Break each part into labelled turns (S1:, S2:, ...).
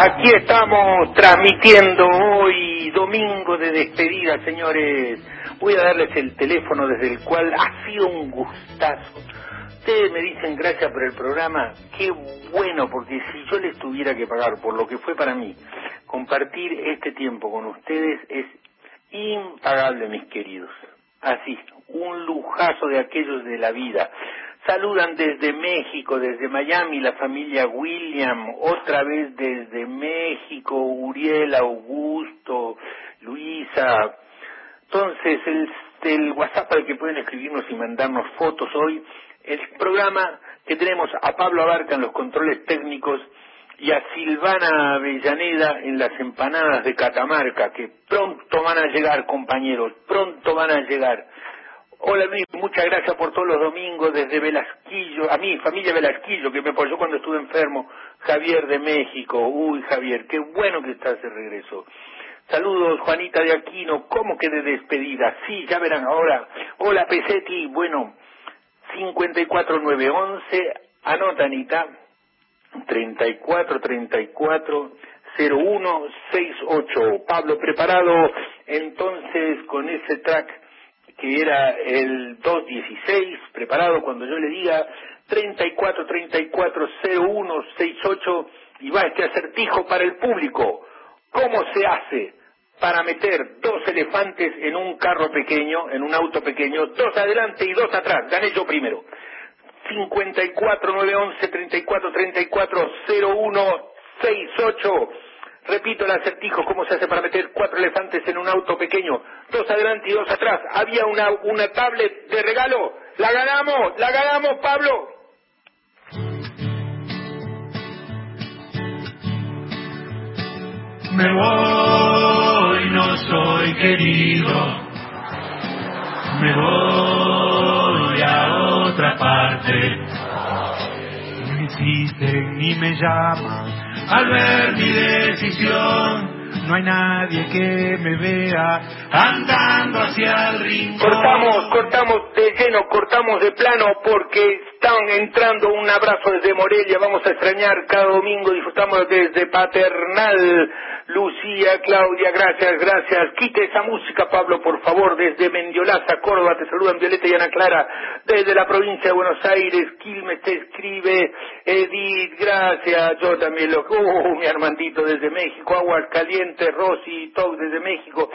S1: Aquí estamos transmitiendo hoy domingo de despedida, señores. Voy a darles el teléfono desde el cual ha sido un gustazo. Ustedes me dicen gracias por el programa, qué bueno, porque si yo les tuviera que pagar por lo que fue para mí, compartir este tiempo con ustedes es impagable, mis queridos. Así, un lujazo de aquellos de la vida. Saludan desde México, desde Miami, la familia William, otra vez desde México, Uriel, Augusto, Luisa. Entonces, el, el WhatsApp al que pueden escribirnos y mandarnos fotos hoy, el programa que tenemos a Pablo Abarca en los controles técnicos y a Silvana Avellaneda en las empanadas de Catamarca, que pronto van a llegar, compañeros, pronto van a llegar. Hola Luis, muchas gracias por todos los domingos desde Velasquillo, a mi familia Velasquillo que me apoyó cuando estuve enfermo, Javier de México, uy Javier, qué bueno que estás de regreso. Saludos Juanita de Aquino, ¿cómo que de despedida? Sí, ya verán ahora. Hola Pesetti, bueno, 54911, anota Anita, 3434 0168. Pablo, preparado entonces con ese track que era el 216, preparado cuando yo le diga 34 34 01 68 y va este acertijo para el público. ¿Cómo se hace para meter dos elefantes en un carro pequeño, en un auto pequeño, dos adelante y dos atrás? Gané yo primero. 54 911 34 34 01 68 Repito el acertijo, ¿cómo se hace para meter cuatro elefantes en un auto pequeño? Dos adelante y dos atrás. Había una, una tablet de regalo. ¡La ganamos! ¡La ganamos, Pablo!
S2: Me voy, no soy querido. Me voy a otra parte. No existen ni me llaman al ver mi decisión. No hay nadie que me vea andando hacia el rincón.
S1: Cortamos, cortamos de lleno, cortamos de plano porque están entrando un abrazo desde Morelia. Vamos a extrañar cada domingo, disfrutamos desde Paternal. Lucía, Claudia, gracias, gracias. Quite esa música, Pablo, por favor, desde Mendiolaza, Córdoba, te saludan Violeta y Ana Clara, desde la provincia de Buenos Aires, Quilmes te escribe, Edith, gracias, yo también lo, uh, mi Armandito desde México, Aguas Calientes, Rosy, Toc desde México,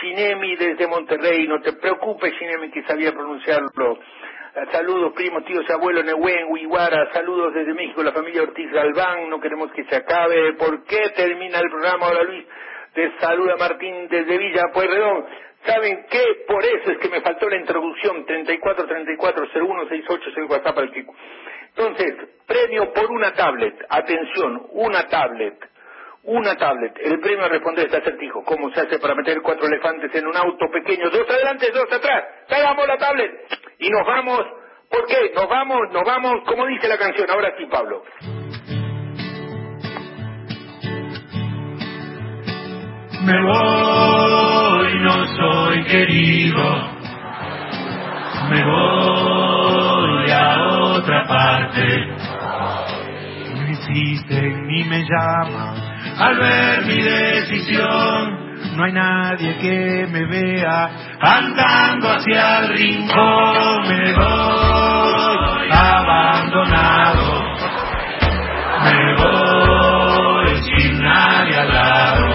S1: Shinemi desde Monterrey, no te preocupes, Shinemi, que sabía pronunciarlo. Saludos, primos, tíos, abuelos, Nehuen, Huiguara, saludos desde México, la familia Ortiz Galván, no queremos que se acabe. ¿Por qué termina el programa? Hola Luis, te saluda Martín desde Villa Pueyrredón. ¿Saben qué? Por eso es que me faltó la introducción, 34340168 es el WhatsApp al Kiko. Entonces, premio por una tablet, atención, una tablet, una tablet. El premio a responder este acertijo. ¿Cómo se hace para meter cuatro elefantes en un auto pequeño? Dos adelante, dos atrás. Tragamos la tablet. Y nos vamos. ¿Por qué? Nos vamos, nos vamos, como dice la canción. Ahora sí, Pablo.
S2: Me voy, no soy querido. Me voy a otra parte. No existen ni me llaman al ver mi decisión. No hay nadie que me vea andando hacia el rincón. Me voy abandonado. Me voy sin nadie al lado.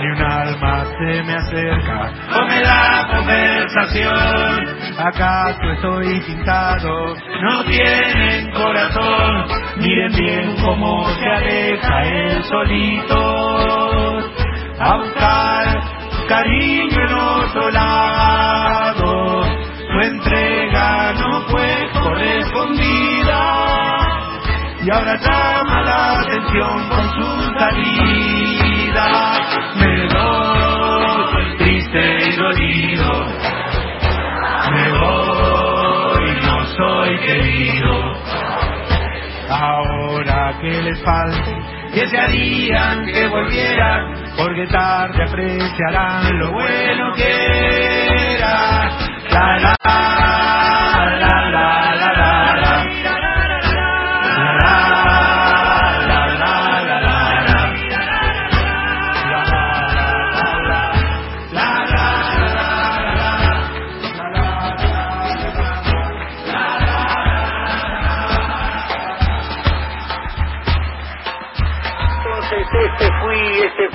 S2: Ni un alma se me acerca o me da conversación. ¿Acaso estoy pintado? No tienen corazón. Miren bien cómo se aleja el solito a buscar cariño en otro lado. Su entrega no fue correspondida y ahora llama la atención con su salida. Me voy triste y dolido. Me voy, no soy querido. Ahora que les falte, desearían que volvieran, porque tarde apreciarán lo bueno que era. La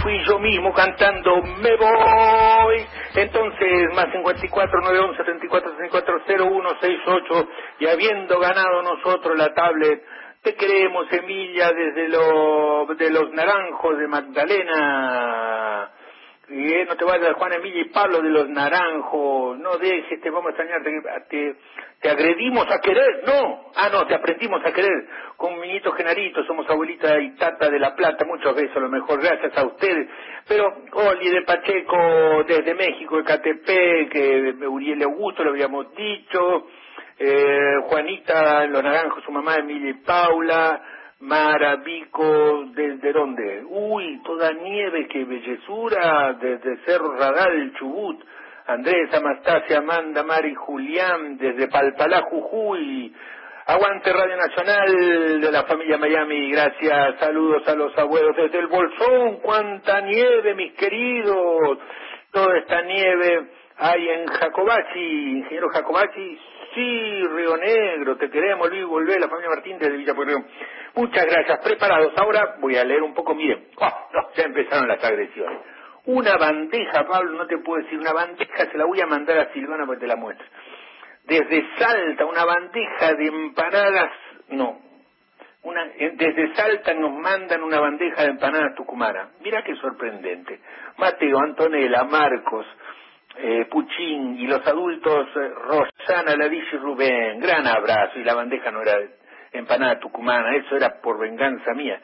S1: fui, yo mismo cantando Me voy. Entonces, más 54 911 34 34 0168 y habiendo ganado nosotros la tablet, te queremos Emilia desde lo, de los naranjos de Magdalena. Y eh, no te vayas Juan Emilia y Pablo de los Naranjos, no dejes, te vamos a extrañar, te, te, agredimos a querer, no, ah no, te aprendimos a querer, con Miñito Genarito, somos abuelita y tata de La Plata, muchos besos, a lo mejor gracias a ustedes, pero Oli de Pacheco desde México, de que Uriel Augusto, lo habíamos dicho, eh, Juanita, Los Naranjos, su mamá Emilia y Paula, Maravico, ¿desde dónde? Uy, toda nieve, qué bellezura, desde Cerro Radal, Chubut. Andrés, Anastasia, Amanda, Mari, Julián, desde Palpalá, Jujuy. Aguante Radio Nacional de la familia Miami, gracias, saludos a los abuelos desde el Bolsón, cuánta nieve, mis queridos. Toda esta nieve hay en Jacobachi, ingeniero Jacobachi, Sí, Río Negro, te queremos, Luis, volver, la familia Martín desde Villa Pueyrredón. Muchas gracias, preparados. Ahora voy a leer un poco, miren, oh, ya empezaron las agresiones. Una bandeja, Pablo, no te puedo decir, una bandeja se la voy a mandar a Silvana para que te la muestre. Desde Salta, una bandeja de empanadas, no, una, desde Salta nos mandan una bandeja de empanadas tucumanas. Mira qué sorprendente. Mateo, Antonella, Marcos, eh, Puchín y los adultos eh, Rosana, Ladilla y Rubén, gran abrazo y la bandeja no era empanada tucumana, eso era por venganza mía.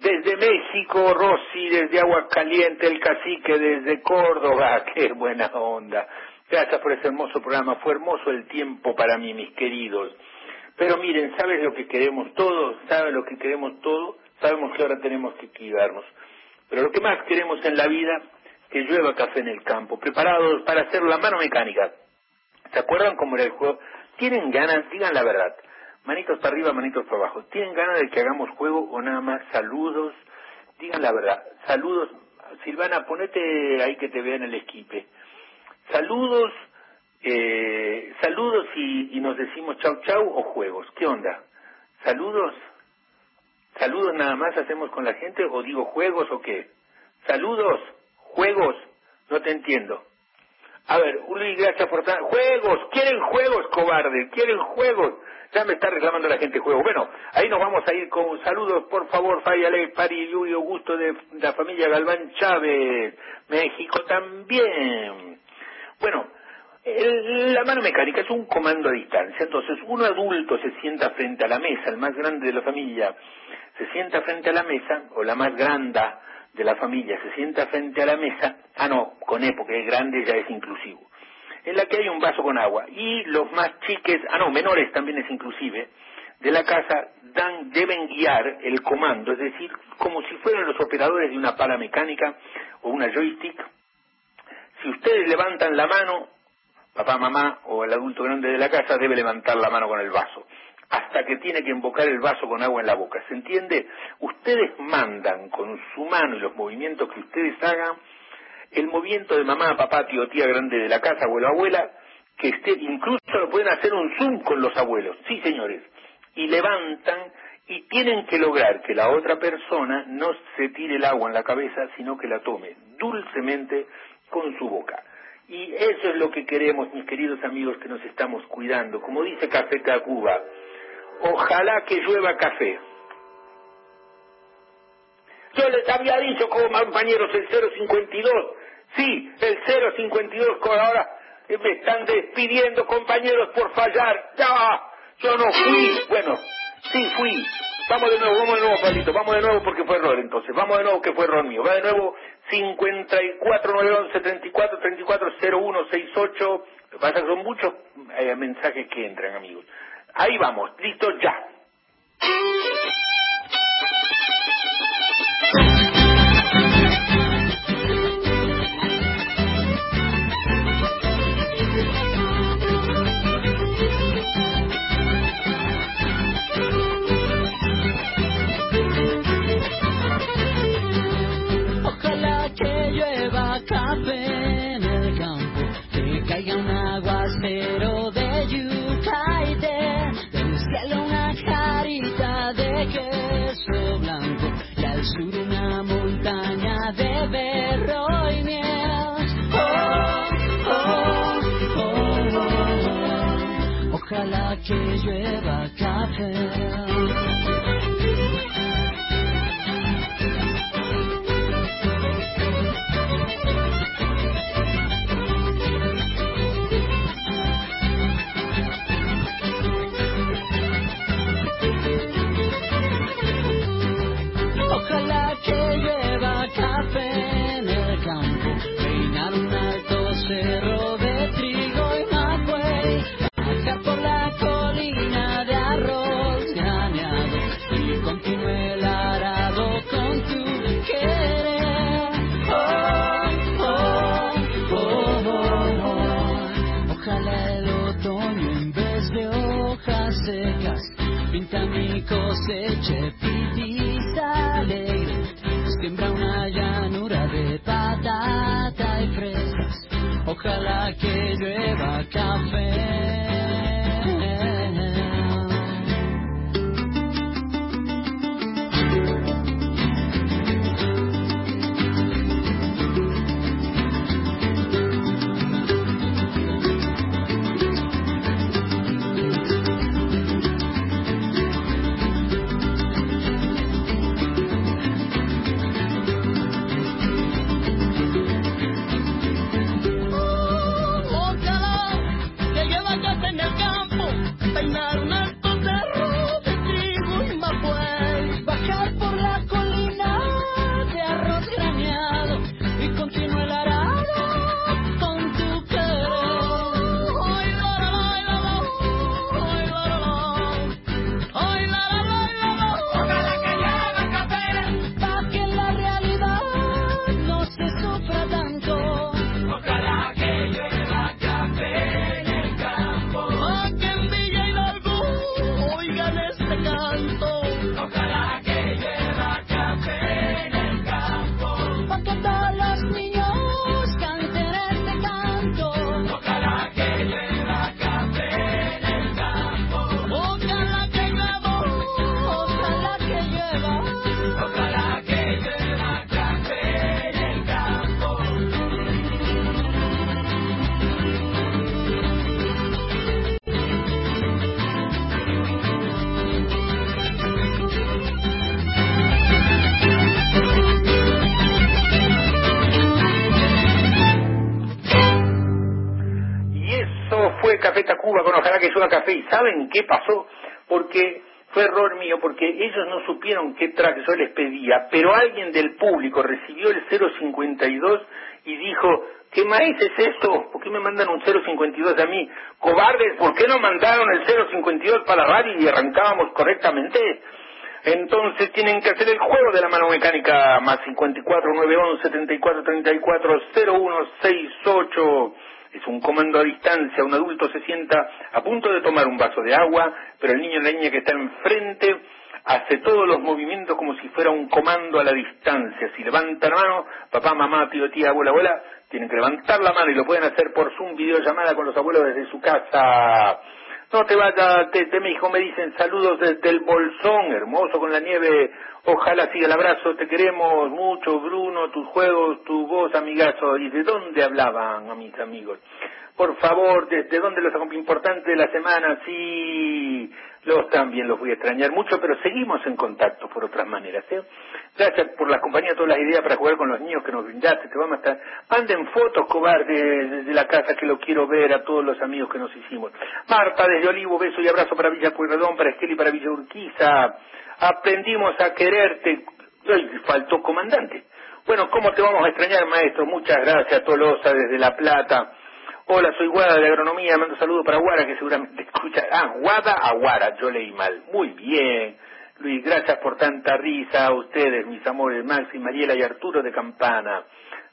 S1: Desde México, Rosy, desde Aguascalientes, el cacique, desde Córdoba, qué buena onda. Gracias por ese hermoso programa, fue hermoso el tiempo para mí, mis queridos. Pero miren, ¿sabes lo que queremos todos? ¿Sabes lo que queremos todos? Sabemos que ahora tenemos que cuidarnos. Pero lo que más queremos en la vida que llueva café en el campo, preparados para hacer la mano mecánica. ¿Se acuerdan cómo era el juego? ¿Tienen ganas? Digan la verdad. Manitos para arriba, manitos para abajo. ¿Tienen ganas de que hagamos juego o nada más saludos? Digan la verdad. Saludos. Silvana, ponete ahí que te vean el esquipe. Saludos, eh, saludos y, y nos decimos chau chau o juegos. ¿Qué onda? ¿Saludos? ¿Saludos nada más hacemos con la gente o digo juegos o qué? ¿Saludos? Juegos, no te entiendo. A ver, Uli, gracias por Juegos, quieren juegos, cobarde, quieren juegos. Ya me está reclamando la gente juegos. Bueno, ahí nos vamos a ir con saludos, por favor, Fayale, Pari, y Augusto de la familia Galván Chávez, México también. Bueno, la mano mecánica es un comando a distancia. Entonces, un adulto se sienta frente a la mesa, el más grande de la familia, se sienta frente a la mesa, o la más grande de la familia se sienta frente a la mesa, ah no, con E porque es grande ya es inclusivo, en la que hay un vaso con agua y los más chiques, ah no, menores también es inclusive, de la casa dan, deben guiar el comando, es decir, como si fueran los operadores de una pala mecánica o una joystick. Si ustedes levantan la mano, papá, mamá o el adulto grande de la casa debe levantar la mano con el vaso hasta que tiene que invocar el vaso con agua en la boca. ¿Se entiende? Ustedes mandan con su mano y los movimientos que ustedes hagan, el movimiento de mamá, papá, tío, tía grande de la casa, abuelo, abuela, que esté, incluso lo pueden hacer un zoom con los abuelos, sí señores, y levantan y tienen que lograr que la otra persona no se tire el agua en la cabeza, sino que la tome dulcemente con su boca. Y eso es lo que queremos, mis queridos amigos, que nos estamos cuidando. Como dice Café Cuba, ojalá que llueva café. Yo les había dicho compañeros el 052, sí, el 052 ahora me están despidiendo compañeros por fallar, ya, yo no fui, bueno, sí fui, vamos de nuevo, vamos de nuevo Pablito, vamos de nuevo porque fue error entonces, vamos de nuevo que fue error mío, va de nuevo 54 911 34 34 01 68, pasa que son muchos eh, mensajes que entran amigos. Ahí vamos, listo ya.
S3: Ojalá que llueva café en el campo, que caiga un aguacero sobre una montaña de berro y miel. Oh, oh, oh, Ojalá que yo ojalá que llueva café. Con Ojalá que llueva café. ¿Y
S1: saben qué pasó? Porque fue error mío, porque ellos no supieron qué track yo les pedía, pero alguien del público recibió el 052 y dijo, ¿qué maíz es esto? ¿Por qué me mandan un 052 a mí? Cobardes, ¿por qué no mandaron el 052 para la radio y arrancábamos correctamente? Entonces tienen que hacer el juego de la mano mecánica más 54 911 74 34 0168. Es un comando a distancia. Un adulto se sienta a punto de tomar un vaso de agua, pero el niño o la niña que está enfrente hace todos los movimientos como si fuera un comando a la distancia. Si levanta la mano, papá, mamá, tío, tía, abuela, abuela, tienen que levantar la mano y lo pueden hacer por Zoom, videollamada con los abuelos desde su casa. No te vayas, te, mi hijo, me dicen saludos desde el Bolsón, hermoso con la nieve. Ojalá siga el abrazo, te queremos mucho, Bruno, tus juegos, tu voz, amigazo. ¿Y de dónde hablaban a mis amigos? Por favor, ¿desde dónde los importante de la semana? Sí, los también los voy a extrañar mucho, pero seguimos en contacto por otras maneras. ¿eh? Gracias por la compañía, todas las ideas para jugar con los niños que nos brindaste. Te vamos a estar... Manden fotos, cobardes, desde la casa que lo quiero ver a todos los amigos que nos hicimos. Marta, desde Olivo, beso y abrazo para Villa Pueyrredón, para Esquel y para Villa Urquiza. Aprendimos a quererte. Ay, faltó comandante. Bueno, ¿cómo te vamos a extrañar, maestro? Muchas gracias, Tolosa, desde La Plata. Hola, soy Guada de Agronomía, mando saludos para Guara, que seguramente escucha. Ah, Guada a Guara, yo leí mal. Muy bien. Luis, gracias por tanta risa a ustedes, mis amores, Maxi, Mariela y Arturo de Campana.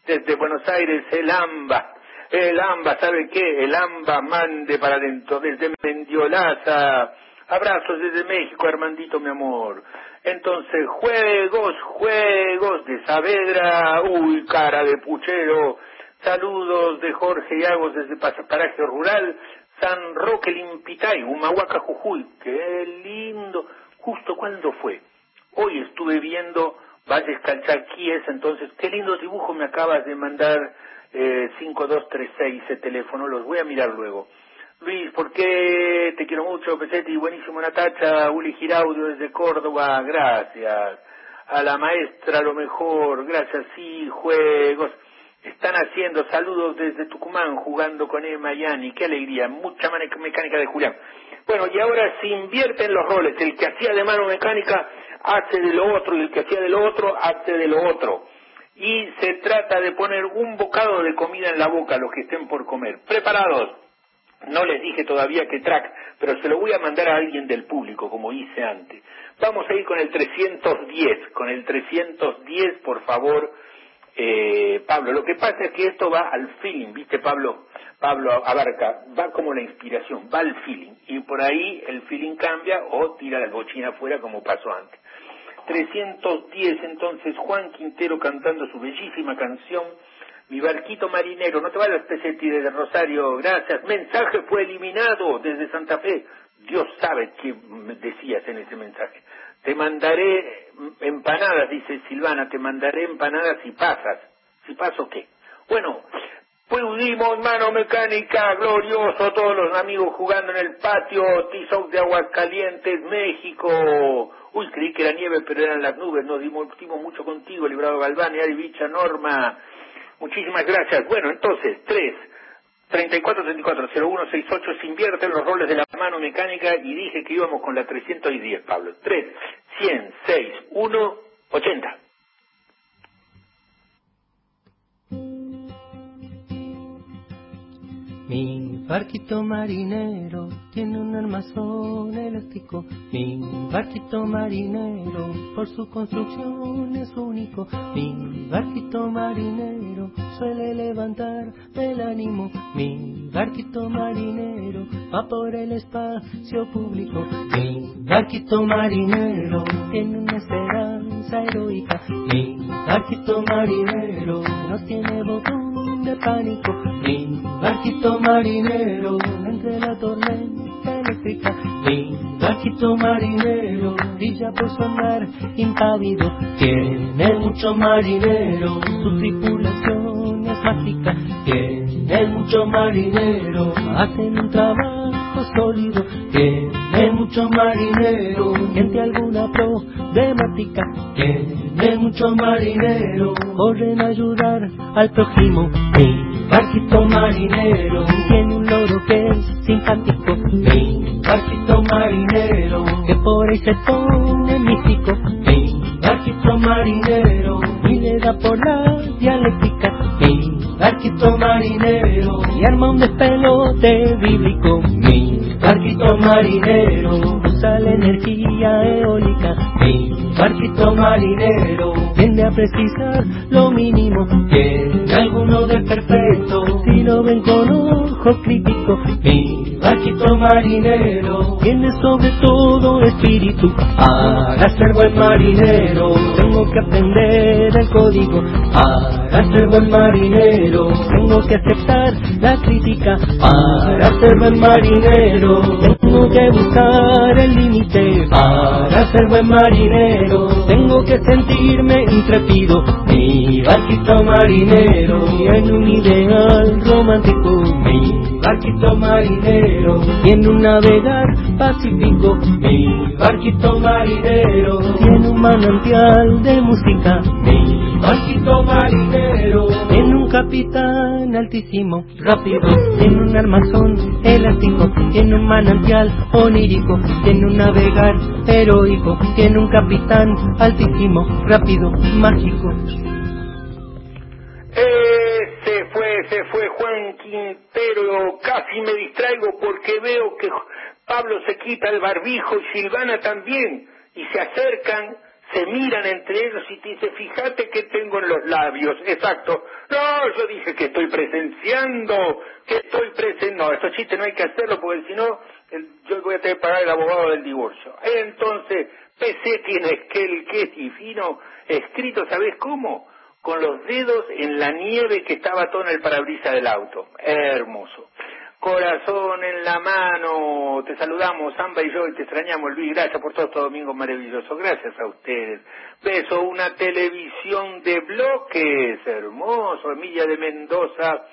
S1: Desde Buenos Aires, el AMBA. El AMBA, ¿sabe qué? El AMBA mande para adentro, desde Mendiolaza. Abrazos desde México, Armandito, mi amor. Entonces, juegos, juegos de Saavedra. Uy, cara de puchero. Saludos de Jorge Yagos desde Paraje Rural, San Roque Limpitay, Humahuaca, Jujuy. Qué lindo. Justo cuando fue. Hoy estuve viendo Valles Calchaquíes, entonces, qué lindo dibujo me acabas de mandar, eh, 5236, ese teléfono, los voy a mirar luego. Luis, ¿por qué te quiero mucho, Pesetti? Buenísimo, Natacha, Uli Giraudio desde Córdoba, gracias. A la maestra, lo mejor, gracias, sí, juegos. Están haciendo saludos desde Tucumán, jugando con Emma y Ani, qué alegría, mucha mecánica de Julián. Bueno, y ahora se invierten los roles, el que hacía de mano mecánica hace de lo otro, y el que hacía de lo otro hace de lo otro. Y se trata de poner un bocado de comida en la boca a los que estén por comer. ¿Preparados? No les dije todavía qué track, pero se lo voy a mandar a alguien del público, como hice antes. Vamos a ir con el 310, con el 310, por favor, eh, Pablo. Lo que pasa es que esto va al feeling, ¿viste, Pablo? Pablo abarca, va como la inspiración, va al feeling. Y por ahí el feeling cambia o tira la bochina afuera como pasó antes. 310, entonces, Juan Quintero cantando su bellísima canción mi barquito marinero, no te vayas Pesetti desde Rosario, gracias. Mensaje fue eliminado desde Santa Fe. Dios sabe qué decías en ese mensaje. Te mandaré empanadas, dice Silvana, te mandaré empanadas si pasas. ¿Si paso qué? Bueno, pudimos, mano mecánica, glorioso, todos los amigos jugando en el patio, Tizoc de Aguascalientes, México. Uy, creí que era nieve, pero eran las nubes, nos dimos mucho contigo, Librado Galván, Ari Bicha, Norma, Muchísimas gracias. Bueno, entonces, 3, 34, 34, 01, 68, se invierten los roles de la mano mecánica y dije que íbamos con la 310, Pablo. 3, 100, 6, 1, 80.
S4: Mi barquito marinero tiene un armazón elástico. Mi barquito marinero por su construcción es único. Mi barquito marinero suele levantar el ánimo. Mi barquito marinero va por el espacio público. Mi barquito marinero tiene una esperanza heroica. Mi barquito marinero no tiene botón de pánico. Mi barquito marinero entre la tormenta eléctrica. Mi barquito marinero brilla por su andar impávido. Tiene mucho marinero, su tripulación es mágica. Tiene mucho marinero, hacen un trabajo sólido. Tiene mucho marinero, gente alguna problemática. Tiene mucho marinero, corren a ayudar al prójimo. Mi barquito marinero tiene un loro que es simpático. Mi barquito marinero que por ahí se pone místico. Mi barquito marinero y le da por la dialéctica. Mi barquito marinero y arma un despelote bíblico. Mi barquito marinero la energía eólica. Mi barquito marinero tiende a precisar lo mínimo. Tiene alguno de perfecto si lo ven con ojo crítico. Mi barquito marinero tiene sobre todo espíritu. Para ser buen marinero tengo que aprender el código. Para ser buen marinero tengo que aceptar la crítica. Para ser buen marinero tengo que buscar el límite. Para ser buen marinero tengo que sentirme intrépido. Mi barquito marinero tiene un ideal romántico. Mi barquito marinero tiene un navegar pacífico. Mi barquito marinero tiene un manantial de música. Mi barquito marinero tiene un capitán altísimo, rápido. Tiene un armazón elástico. Tiene un manantial onírico. Tiene un navegar heroico. Tiene un capitán altísimo, rápido, mágico.
S1: Ese fue, se fue Juan Quintero. Casi me distraigo porque veo que Pablo se quita el barbijo y Silvana también. Y se acercan, se miran entre ellos y dice, fíjate que tengo en los labios. Exacto. No, yo dije que estoy presenciando, que estoy presenciando. No, estos chistes no hay que hacerlo porque si no, el- yo voy a tener que pagar el abogado del divorcio. Entonces, PC tiene que el que es divino, escrito, ¿sabes cómo? Con los dedos en la nieve que estaba todo en el parabrisas del auto. Hermoso. corazón en la mano. Te saludamos, Samba y yo, y te extrañamos, Luis. Gracias por todo este domingo maravilloso. Gracias a ustedes. Beso, una televisión de bloques, hermoso. Emilia de Mendoza.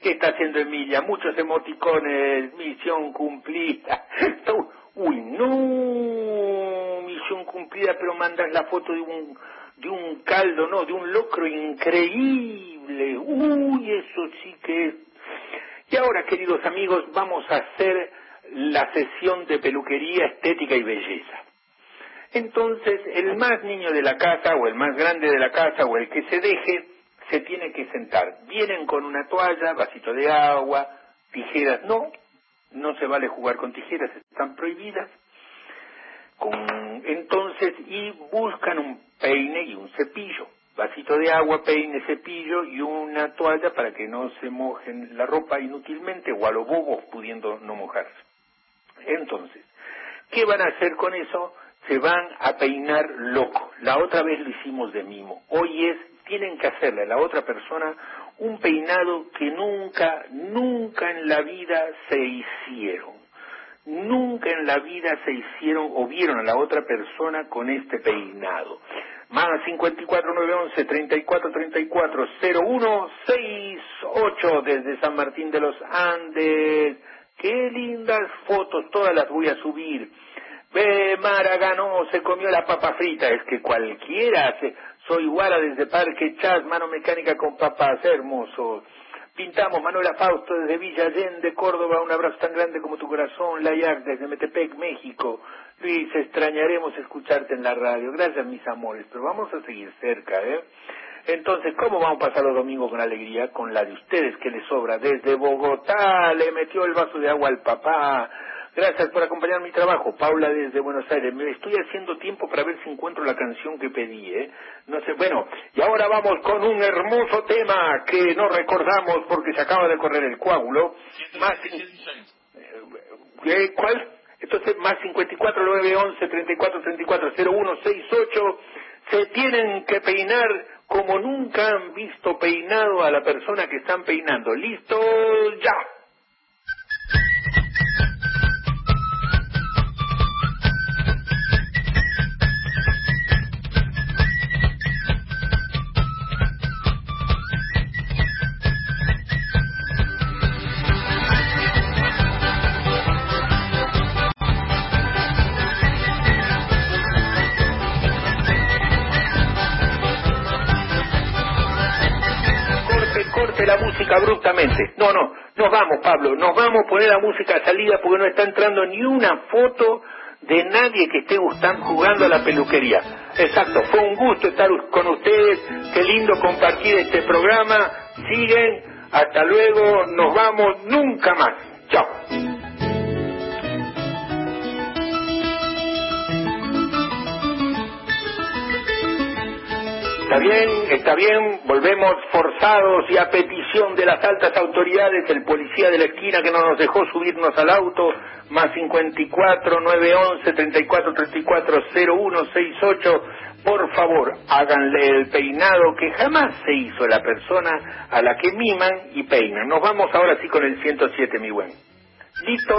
S1: ¿Qué está haciendo Emilia? Muchos emoticones, misión cumplida. Uy, no, misión cumplida, pero mandas la foto de un de un caldo, no, de un locro increíble. Uy, eso sí que es. Y ahora, queridos amigos, vamos a hacer la sesión de peluquería estética y belleza. Entonces, el más niño de la casa, o el más grande de la casa, o el que se deje, se tiene que sentar. Vienen con una toalla, vasito de agua, tijeras, no, no se vale jugar con tijeras, están prohibidas. Con, entonces, y buscan un peine y un cepillo. Vasito de agua, peine, cepillo y una toalla para que no se mojen la ropa inútilmente o a los bobos pudiendo no mojarse. Entonces, ¿qué van a hacer con eso? Se van a peinar loco. La otra vez lo hicimos de mimo. Hoy es, tienen que hacerle a la otra persona un peinado que nunca, nunca en la vida se hicieron. Nunca en la vida se hicieron o vieron a la otra persona con este peinado. Más 54 911 34 34 01 68 desde San Martín de los Andes. Qué lindas fotos, todas las voy a subir. Ve, Mara ganó, se comió la papa frita. Es que cualquiera hace. Soy Guara desde Parque Chas, mano mecánica con papas, hermoso. Pintamos Manuela Fausto desde Villa Allende, Córdoba, un abrazo tan grande como tu corazón, Layak desde Metepec, México. Luis, extrañaremos escucharte en la radio. Gracias, mis amores, pero vamos a seguir cerca, ¿eh? Entonces, ¿cómo vamos a pasar los domingos con alegría? Con la de ustedes que les sobra. Desde Bogotá le metió el vaso de agua al papá. Gracias por acompañar mi trabajo. Paula desde Buenos Aires. Me estoy haciendo tiempo para ver si encuentro la canción que pedí, ¿eh? No sé, bueno, y ahora vamos con un hermoso tema que no recordamos porque se acaba de correr el coágulo. Más, ¿eh? ¿Cuál? Entonces, más 54 911 34 34 0168 se tienen que peinar como nunca han visto peinado a la persona que están peinando. ¿Listo? ¡Ya! Nos vamos, Pablo, nos vamos a poner la música a salida porque no está entrando ni una foto de nadie que esté jugando a la peluquería. Exacto, fue un gusto estar con ustedes, qué lindo compartir este programa. Siguen, hasta luego, nos vamos, nunca más. Chao. Está bien, está bien, volvemos forzados y a petición de las altas autoridades, el policía de la esquina que no nos dejó subirnos al auto, más 54 911 34 34 0168, por favor, háganle el peinado que jamás se hizo la persona a la que miman y peinan. Nos vamos ahora sí con el 107, mi buen. Listo,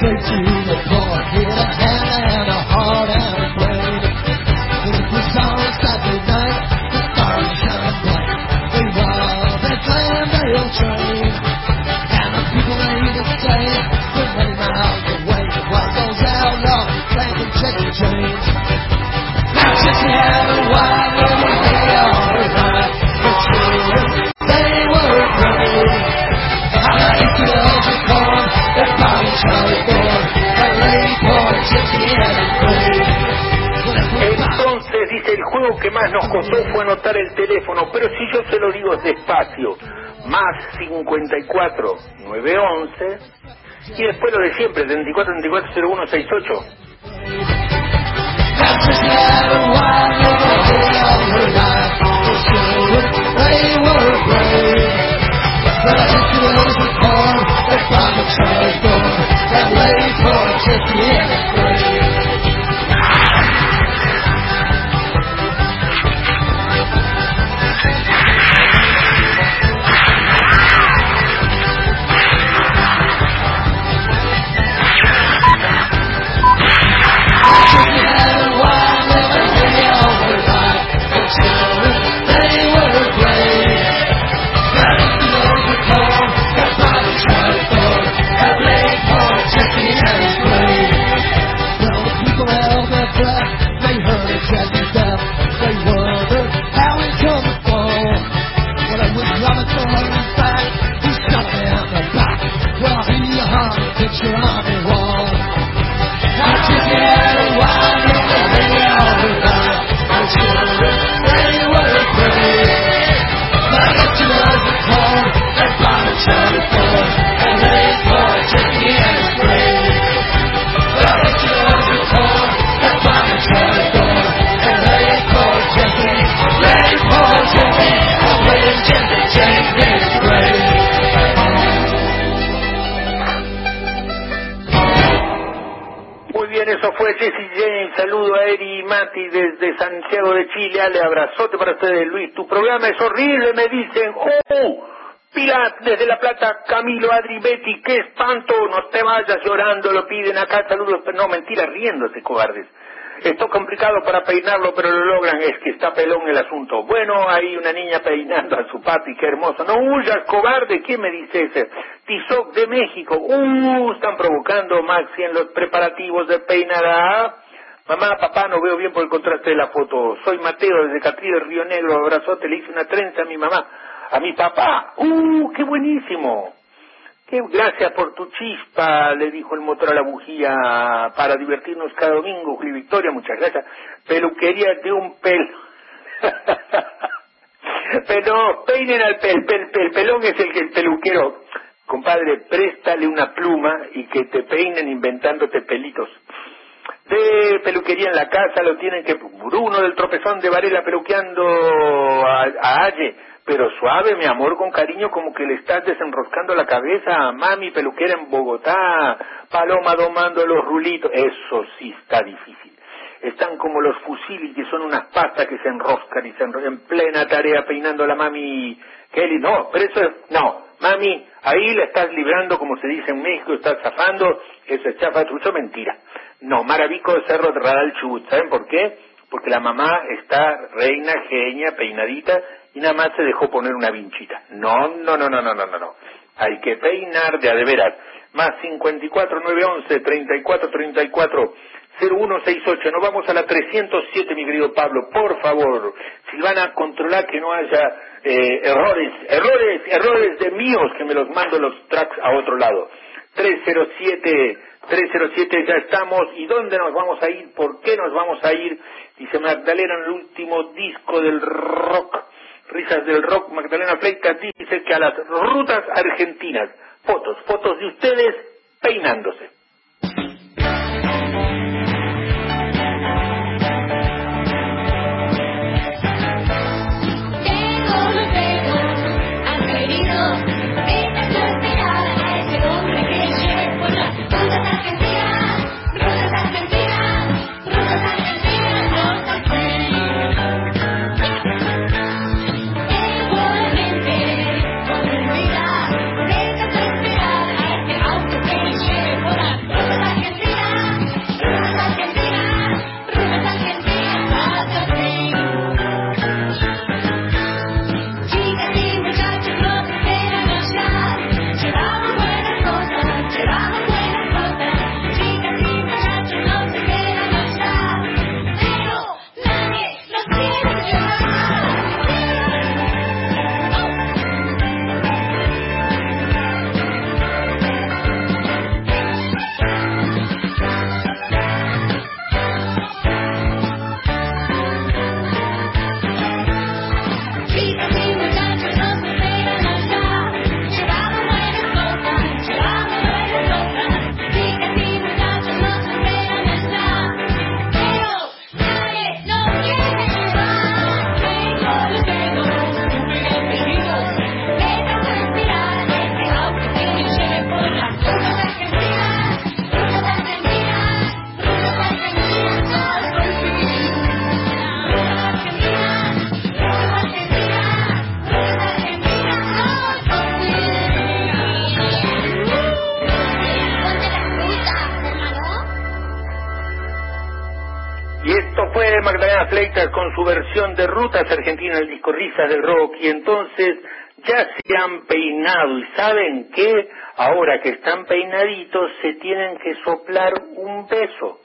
S1: take you. Más nos costó fue anotar el teléfono, pero si yo se lo digo despacio, más 54 911 y después lo de siempre, 34 24 01 68. Eri Mati desde Santiago de Chile. Ale, abrazote para ustedes, Luis. Tu programa es horrible, me dicen. ¡Oh! Pilat desde La Plata, Camilo, Adri, Betty, qué espanto, no te vayas llorando, lo piden acá, saludos, no, mentira, riéndose, cobardes. Esto es complicado para peinarlo, pero lo logran, es que está pelón el asunto. Bueno, hay una niña peinando a su papi, qué hermoso. No huyas, cobarde, ¿quién me dice ese? Tizoc de México, uh, están provocando Maxi en los preparativos de peinar a... Mamá, papá, no veo bien por el contraste de la foto. Soy Mateo desde Catrí del Río Negro, abrazote, le hice una trenza a mi mamá. A mi papá, ¡uh, qué buenísimo! Qué, gracias por tu chispa, le dijo el motor a la bujía, para divertirnos cada domingo, Julio Victoria, muchas gracias. Peluquería de un pelo. Pero peinen al pel, pel, pel, pelón es el que el peluquero, compadre, préstale una pluma y que te peinen inventándote pelitos. De peluquería en la casa lo tienen que Bruno del tropezón de Varela peluqueando a, a Aye pero suave, mi amor, con cariño, como que le estás desenroscando la cabeza a mami peluquera en Bogotá, Paloma domando los rulitos, eso sí está difícil. Están como los fusiles, que son unas pastas que se enroscan y se enroscan en plena tarea peinando a la mami Kelly. No, pero eso es, no, mami, ahí la estás librando, como se dice en México, estás zafando, eso es chafa trucho, mentira. No, Maravico de Cerro Radal Chubut, ¿saben por qué? Porque la mamá está reina, genia, peinadita, y nada más se dejó poner una vinchita. No, no, no, no, no, no, no, no. Hay que peinar de a de veras. Más 54 911 34 34 0168. Nos vamos a la 307, mi querido Pablo. Por favor, Silvana, controlar que no haya eh, errores, errores, errores de míos que me los mando los tracks a otro lado. 307, 307 ya estamos. ¿Y dónde nos vamos a ir? ¿Por qué nos vamos a ir? Dice Magdalena en el último disco del rock Risas del Rock, Magdalena Pleita dice que a las rutas argentinas, fotos, fotos de ustedes peinándose. Fleitas con su versión de Rutas Argentina, el disco Risas del Rock. Y entonces ya se han peinado y saben que ahora que están peinaditos se tienen que soplar un beso.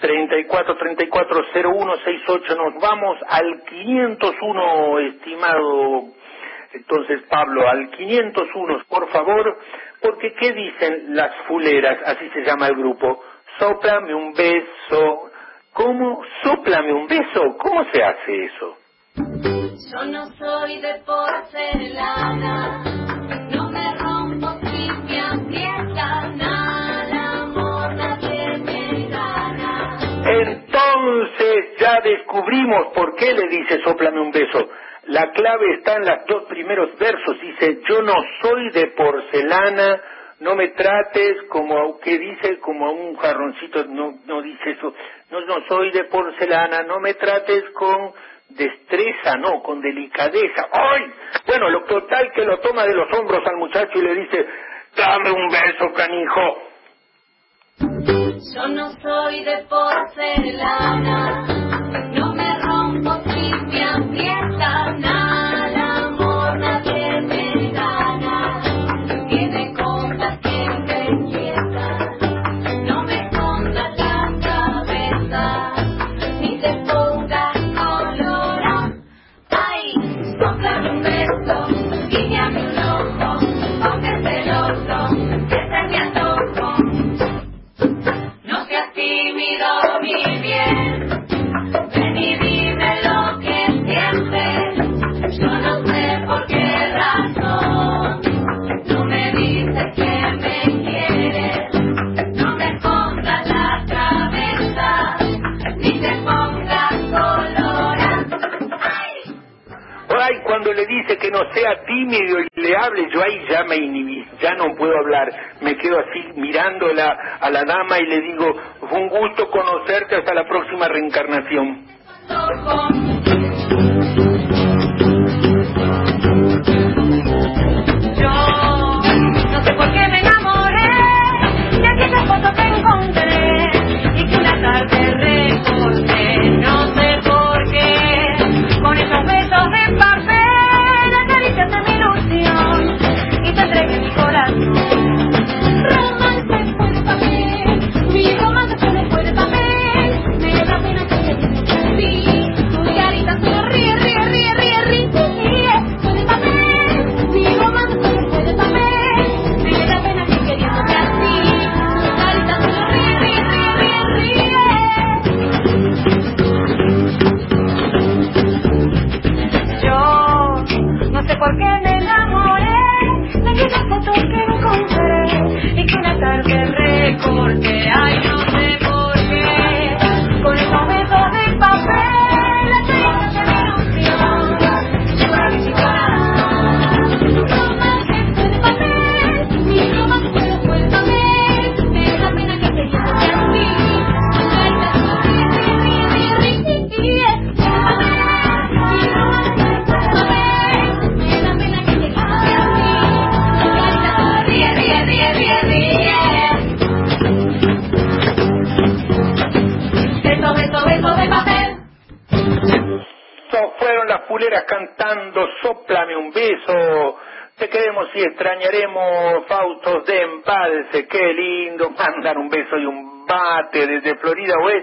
S1: 34 34 01 68 nos vamos al 501 estimado entonces Pablo al 501 por favor porque qué dicen las fuleras así se llama el grupo sóplame un beso ¿cómo? sóplame un beso ¿cómo se hace eso?
S5: Yo no soy de porcelana, no me rompo si me aprieta nada, amor nadie me gana.
S1: Entonces ya descubrimos por qué le dice sóplame un beso. La clave está en los dos primeros versos. Dice, yo no soy de porcelana, no me trates como, ¿qué dice? Como a un jarroncito, no, no dice eso. No, no soy de porcelana, no me trates con destreza, no, con delicadeza. ¡Ay! Bueno, lo total que lo toma de los hombros al muchacho y le dice, dame un beso, canijo.
S5: Yo no soy de porcelana, no me rompo si me
S1: a la dama y le digo, fue un gusto conocerte hasta la próxima reencarnación.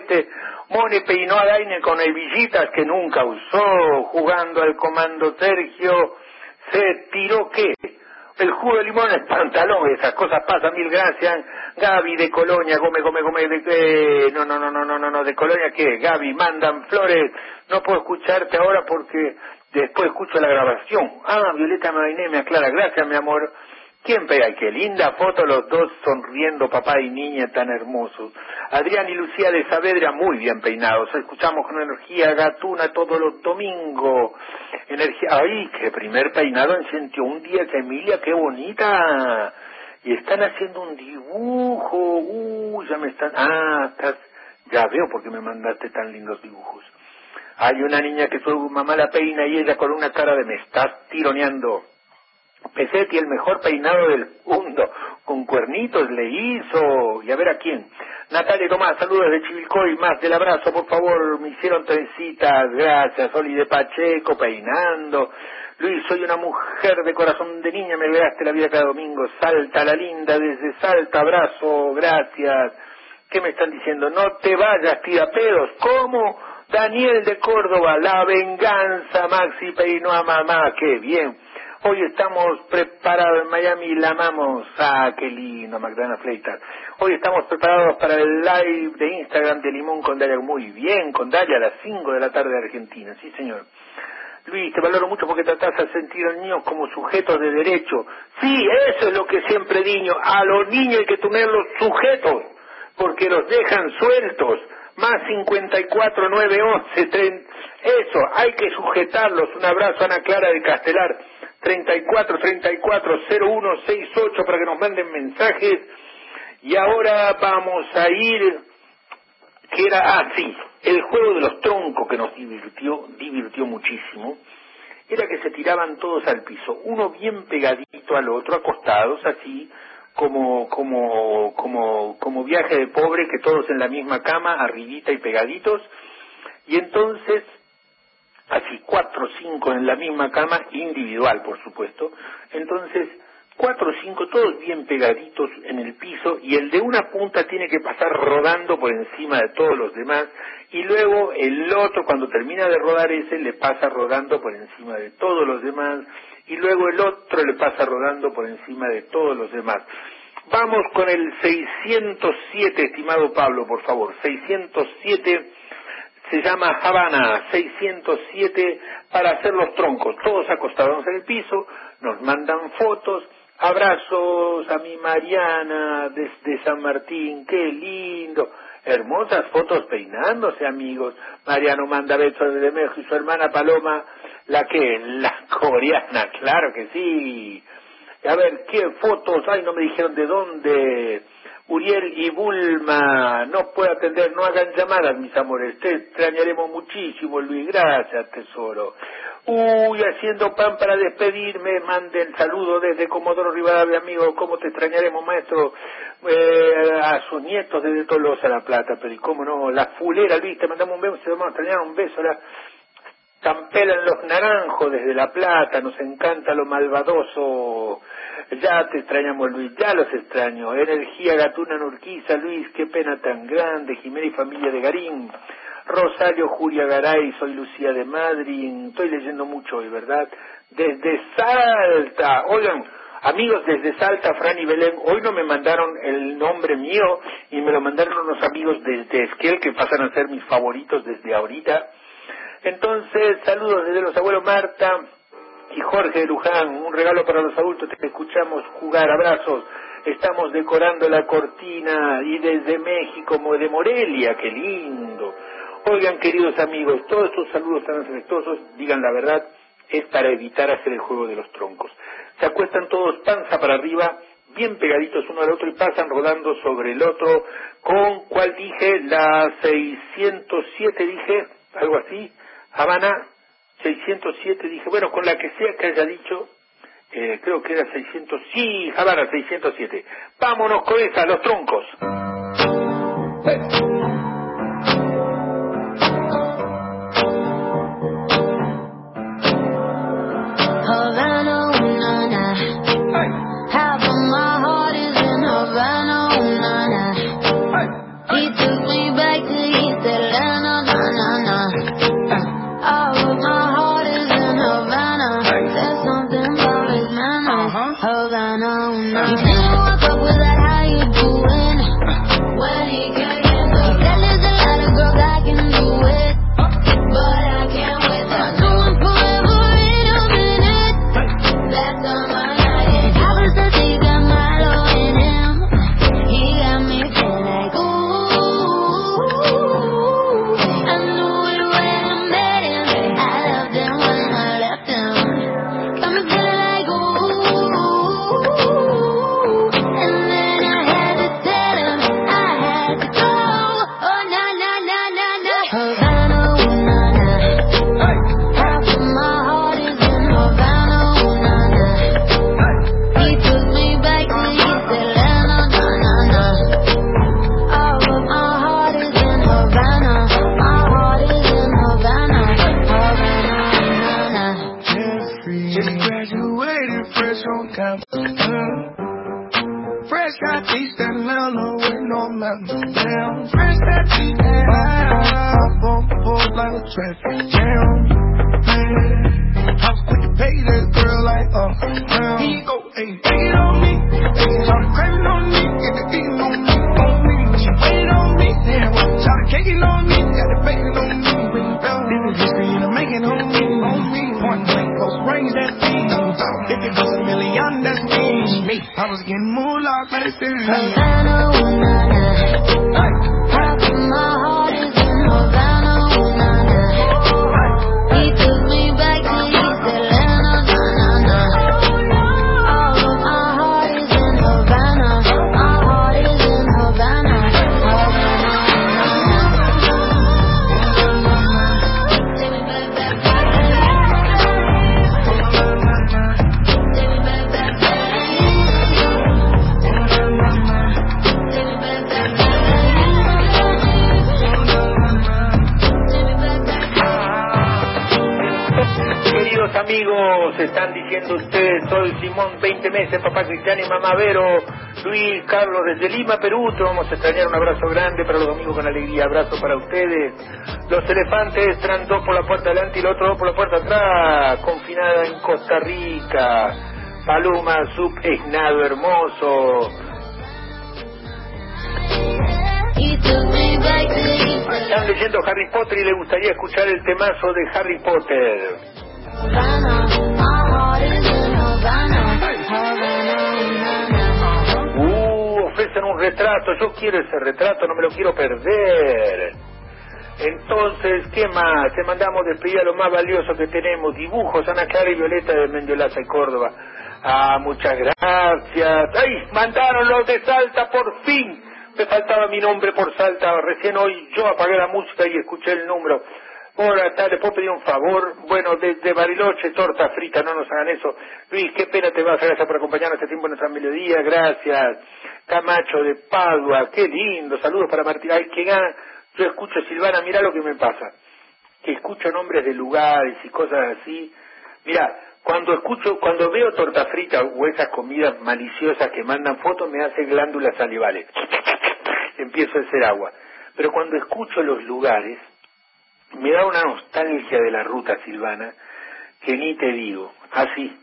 S1: Oeste. Mone peinó a Daine con el Villitas que nunca usó, jugando al comando Sergio. Se tiró qué? El jugo de limón es pantalón, esas cosas pasan, mil gracias. Gaby de Colonia, come, come, come, de, eh, no, no, no, no, no, no, no, de Colonia, ¿qué? Gaby, mandan flores, no puedo escucharte ahora porque después escucho la grabación. Ah, Violeta Mariné me aclara, gracias, mi amor. ¿Quién pega? Qué linda foto, los dos sonriendo, papá y niña, tan hermosos. Adrián y Lucía de Saavedra, muy bien peinados. Escuchamos con energía gatuna todos los domingos. Energía, ay, qué primer peinado en 101 días, Emilia, qué bonita. Y están haciendo un dibujo, uh, ya me están, ah, estás, ya veo por qué me mandaste tan lindos dibujos. Hay una niña que su mamá la peina y ella con una cara de me estás tironeando. Pesetti, el mejor peinado del mundo, con cuernitos le hizo, y a ver a quién. Natalia Tomás, saludos de Chivilcoy, más del abrazo, por favor, me hicieron trencitas, gracias, Oli de Pacheco, peinando. Luis, soy una mujer de corazón de niña, me alegraste la vida cada domingo, Salta la linda, desde Salta, abrazo, gracias. ¿Qué me están diciendo? No te vayas, tira pedos, ¿cómo? Daniel de Córdoba, la venganza, Maxi peinó a mamá, qué bien. Hoy estamos preparados en Miami, la amamos. Ah, qué lindo, Magdalena Fleitas. Hoy estamos preparados para el live de Instagram de Limón con Dalia. Muy bien, con Dalia a las 5 de la tarde de Argentina. Sí, señor. Luis, te valoro mucho porque tratás a sentir a los niños como sujetos de derecho. Sí, eso es lo que siempre digo. A los niños hay que tenerlos sujetos, porque los dejan sueltos. Más 54, 9, 11, 30. Eso, hay que sujetarlos. Un abrazo Ana Clara de Castelar. 34 34 01 68 para que nos manden mensajes. Y ahora vamos a ir, que era, ah, sí, el juego de los troncos que nos divirtió, divirtió muchísimo, era que se tiraban todos al piso, uno bien pegadito al otro, acostados, así, como, como, como, como viaje de pobre, que todos en la misma cama, arribita y pegaditos, y entonces así cuatro o cinco en la misma cama, individual por supuesto, entonces cuatro o cinco todos bien pegaditos en el piso y el de una punta tiene que pasar rodando por encima de todos los demás y luego el otro cuando termina de rodar ese le pasa rodando por encima de todos los demás y luego el otro le pasa rodando por encima de todos los demás. Vamos con el 607, estimado Pablo, por favor. 607 se llama Habana 607 para hacer los troncos, todos acostados en el piso, nos mandan fotos, abrazos a mi Mariana desde San Martín, qué lindo, hermosas fotos peinándose amigos, Mariano manda besos desde México y su hermana Paloma, la que, la coreana, claro que sí, a ver, ¿qué fotos? Ay, no me dijeron de dónde. Uriel y Bulma, no puedo atender, no hagan llamadas, mis amores, te extrañaremos muchísimo, Luis, gracias, tesoro. Uy, haciendo pan para despedirme, manden saludo desde Comodoro Rivadavia, amigo, cómo te extrañaremos, maestro, eh, a sus nietos desde Tolosa, La Plata, pero y cómo no, la fulera, Luis, te mandamos un beso, te vamos a extrañar un beso, la campelan los naranjos desde La Plata, nos encanta lo malvadoso, ya te extrañamos Luis, ya los extraño, Energía Gatuna Nurquiza, Luis, qué pena tan grande, Jiménez y familia de Garín, Rosario Julia Garay, soy Lucía de Madrid, estoy leyendo mucho hoy, ¿verdad? Desde Salta, oigan, amigos desde Salta, Fran y Belén, hoy no me mandaron el nombre mío y me lo mandaron unos amigos desde Esquel que pasan a ser mis favoritos desde ahorita. Entonces, saludos desde los abuelos Marta y Jorge de Luján, un regalo para los adultos, te escuchamos jugar, abrazos. Estamos decorando la cortina y desde México, de Morelia, qué lindo. Oigan, queridos amigos, todos estos saludos tan afectuosos, digan la verdad, es para evitar hacer el juego de los troncos. Se acuestan todos panza para arriba, bien pegaditos uno al otro y pasan rodando sobre el otro, con cuál dije, la 607 dije, algo así, Habana 607, dije, bueno, con la que sea que haya dicho, eh, creo que era 600, sí, Habana 607. Vámonos con esa, los troncos. Te vamos a extrañar un abrazo grande para los domingos con alegría, abrazo para ustedes. Los elefantes entran dos por la puerta adelante y los otros dos por la puerta atrás, confinada en Costa Rica. Paloma, sub esnado hermoso. Están leyendo Harry Potter y le gustaría escuchar el temazo de Harry Potter. Retrato, yo quiero ese retrato, no me lo quiero perder. Entonces, ¿qué más? Te mandamos despedir a lo más valioso que tenemos, dibujos, Ana Clara y Violeta de Mendiolaza y Córdoba. Ah, muchas gracias. ¡Ay! Mandaron los de Salta por fin. Me faltaba mi nombre por Salta. Recién hoy yo apagué la música y escuché el número. Hola, tal, ¿le puedo pedir un favor? Bueno, desde Bariloche, torta frita, no nos hagan eso. Luis, qué pena te vas, gracias por acompañarnos este tiempo en nuestra melodía, gracias. Camacho de Padua, qué lindo, saludos para Martín. Ay, qué gana. Yo escucho Silvana, mira lo que me pasa. Que escucho nombres de lugares y cosas así. Mira, cuando escucho, cuando veo torta frita o esas comidas maliciosas que mandan fotos, me hace glándulas salivales. Empiezo a hacer agua. Pero cuando escucho los lugares, me da una nostalgia de la ruta silvana que ni te digo, así.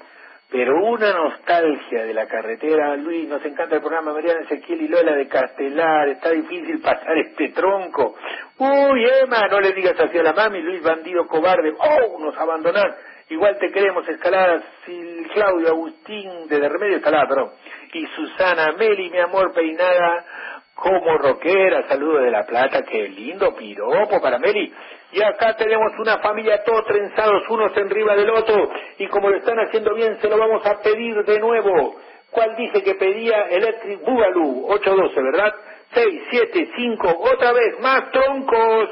S1: Pero una nostalgia de la carretera, Luis, nos encanta el programa Mariana Ezequiel y Lola de Castelar, está difícil pasar este tronco. Uy, Emma, no le digas así a la mami, Luis bandido cobarde, oh, nos abandonar. Igual te queremos, Escalada, Sil, Claudio, Agustín, de Remedio Escalada, perdón. Y Susana, Meli, mi amor, peinada como rockera, saludo de La Plata, qué lindo piropo para Meli. Y acá tenemos una familia todos trenzados, unos arriba del otro, y como lo están haciendo bien, se lo vamos a pedir de nuevo. ¿Cuál dice que pedía Electric Boogaloo? 812, ¿verdad? 6, 7, 5, otra vez, más troncos.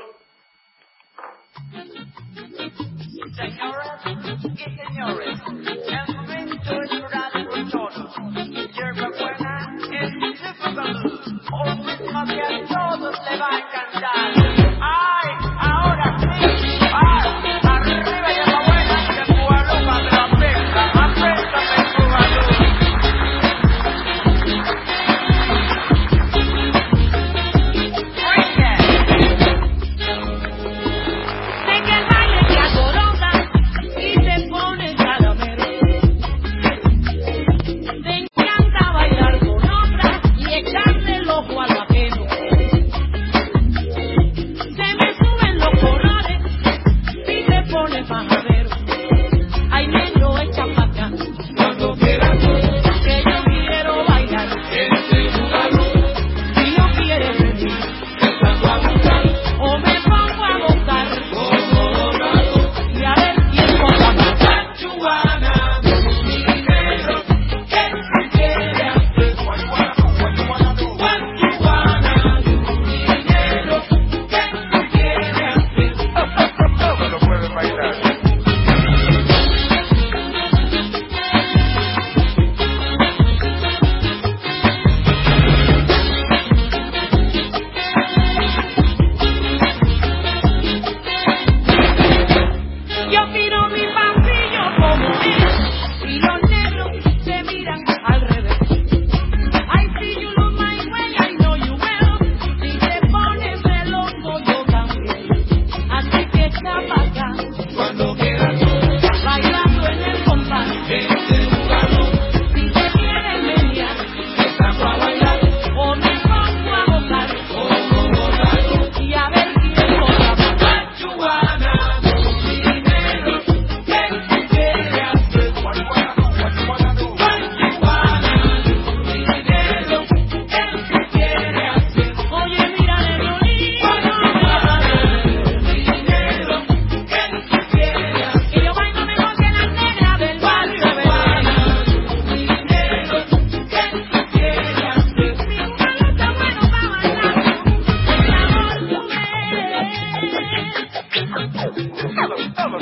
S6: Señoras y señores, el momento buena un va a encantar.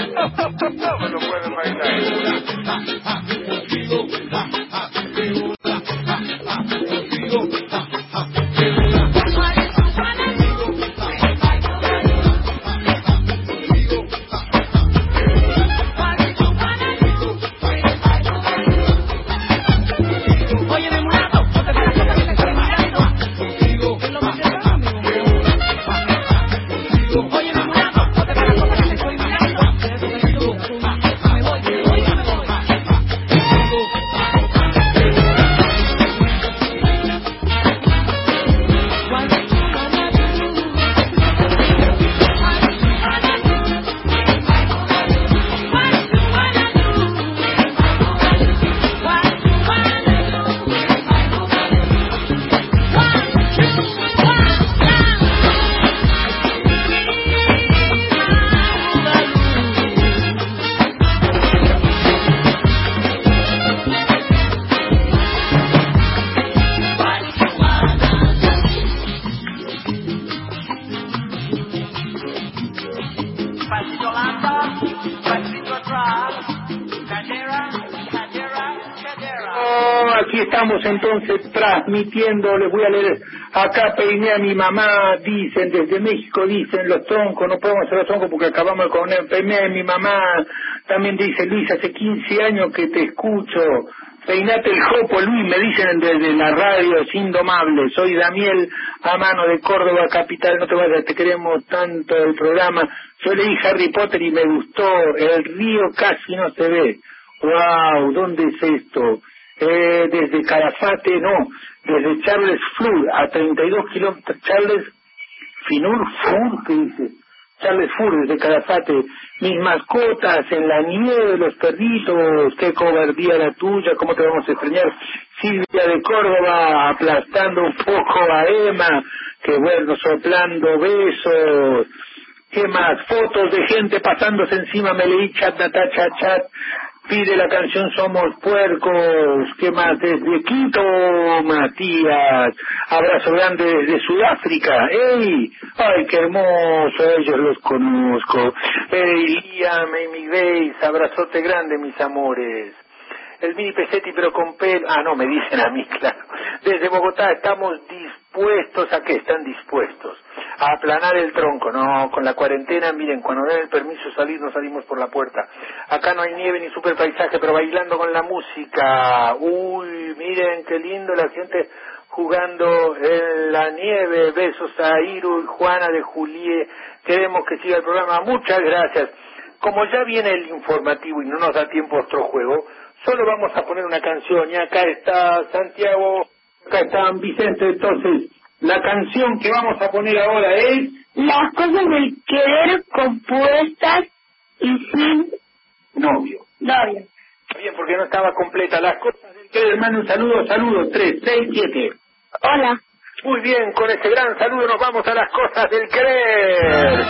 S1: Todos, todos, todos lo les voy a leer, acá peiné a mi mamá, dicen, desde México dicen los troncos, no podemos hacer los troncos porque acabamos con él, peiné a mi mamá, también dice Luis, hace 15 años que te escucho, peinate el jopo Luis, me dicen desde la radio, es indomable, soy Daniel a mano de Córdoba Capital, no te vayas, te queremos tanto el programa, yo leí Harry Potter y me gustó, el río casi no se ve, wow, ¿dónde es esto? Eh, desde Calafate, no, desde Charles Flood a 32 kilómetros, Charles Finur Fur, ¿qué dice? Charles Fur, desde Calafate, mis mascotas en la nieve, los perritos, qué cobardía la tuya, cómo te vamos a extrañar. Silvia de Córdoba aplastando un poco a Emma, que bueno, soplando besos. ¿Qué más? Fotos de gente pasándose encima, me leí chat, data, chat, chat. Pide la canción Somos Puercos. ¿Qué más? Desde Quito, Matías. Abrazo grande desde Sudáfrica. ¡Ey! ¡Ay, qué hermoso! Ellos los conozco. ¡Ey, Liam, Amy Grace! Abrazote grande, mis amores. El mini pesetti pero con pelo. Ah, no, me dicen a mí, claro. Desde Bogotá estamos dispuestos. ¿A qué están dispuestos? Aplanar el tronco. No, con la cuarentena, miren, cuando den el permiso salir, no salimos por la puerta. Acá no hay nieve ni super paisaje, pero bailando con la música. Uy, miren qué lindo la gente jugando en la nieve. Besos a Iru y Juana de Julie. Queremos que siga el programa. Muchas gracias. Como ya viene el informativo y no nos da tiempo a otro juego, solo vamos a poner una canción. Y acá está Santiago, acá está Vicente. Entonces, la canción que vamos a poner ahora es
S7: Las cosas del querer compuestas y sin
S1: Novio.
S7: novio.
S1: Bien, porque no estaba completa. Las cosas del que hermano, un saludo, saludo. Tres, seis, siete.
S7: Hola.
S1: Muy bien, con ese gran saludo nos vamos a las cosas del querer.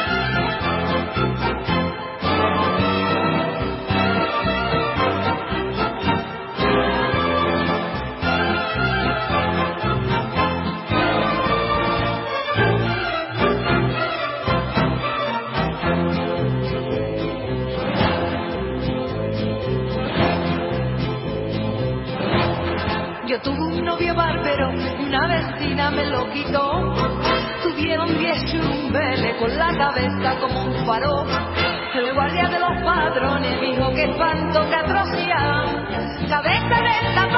S3: Como. El guardia de los padrones dijo que espanto, que atrocidad. Cabeza de esta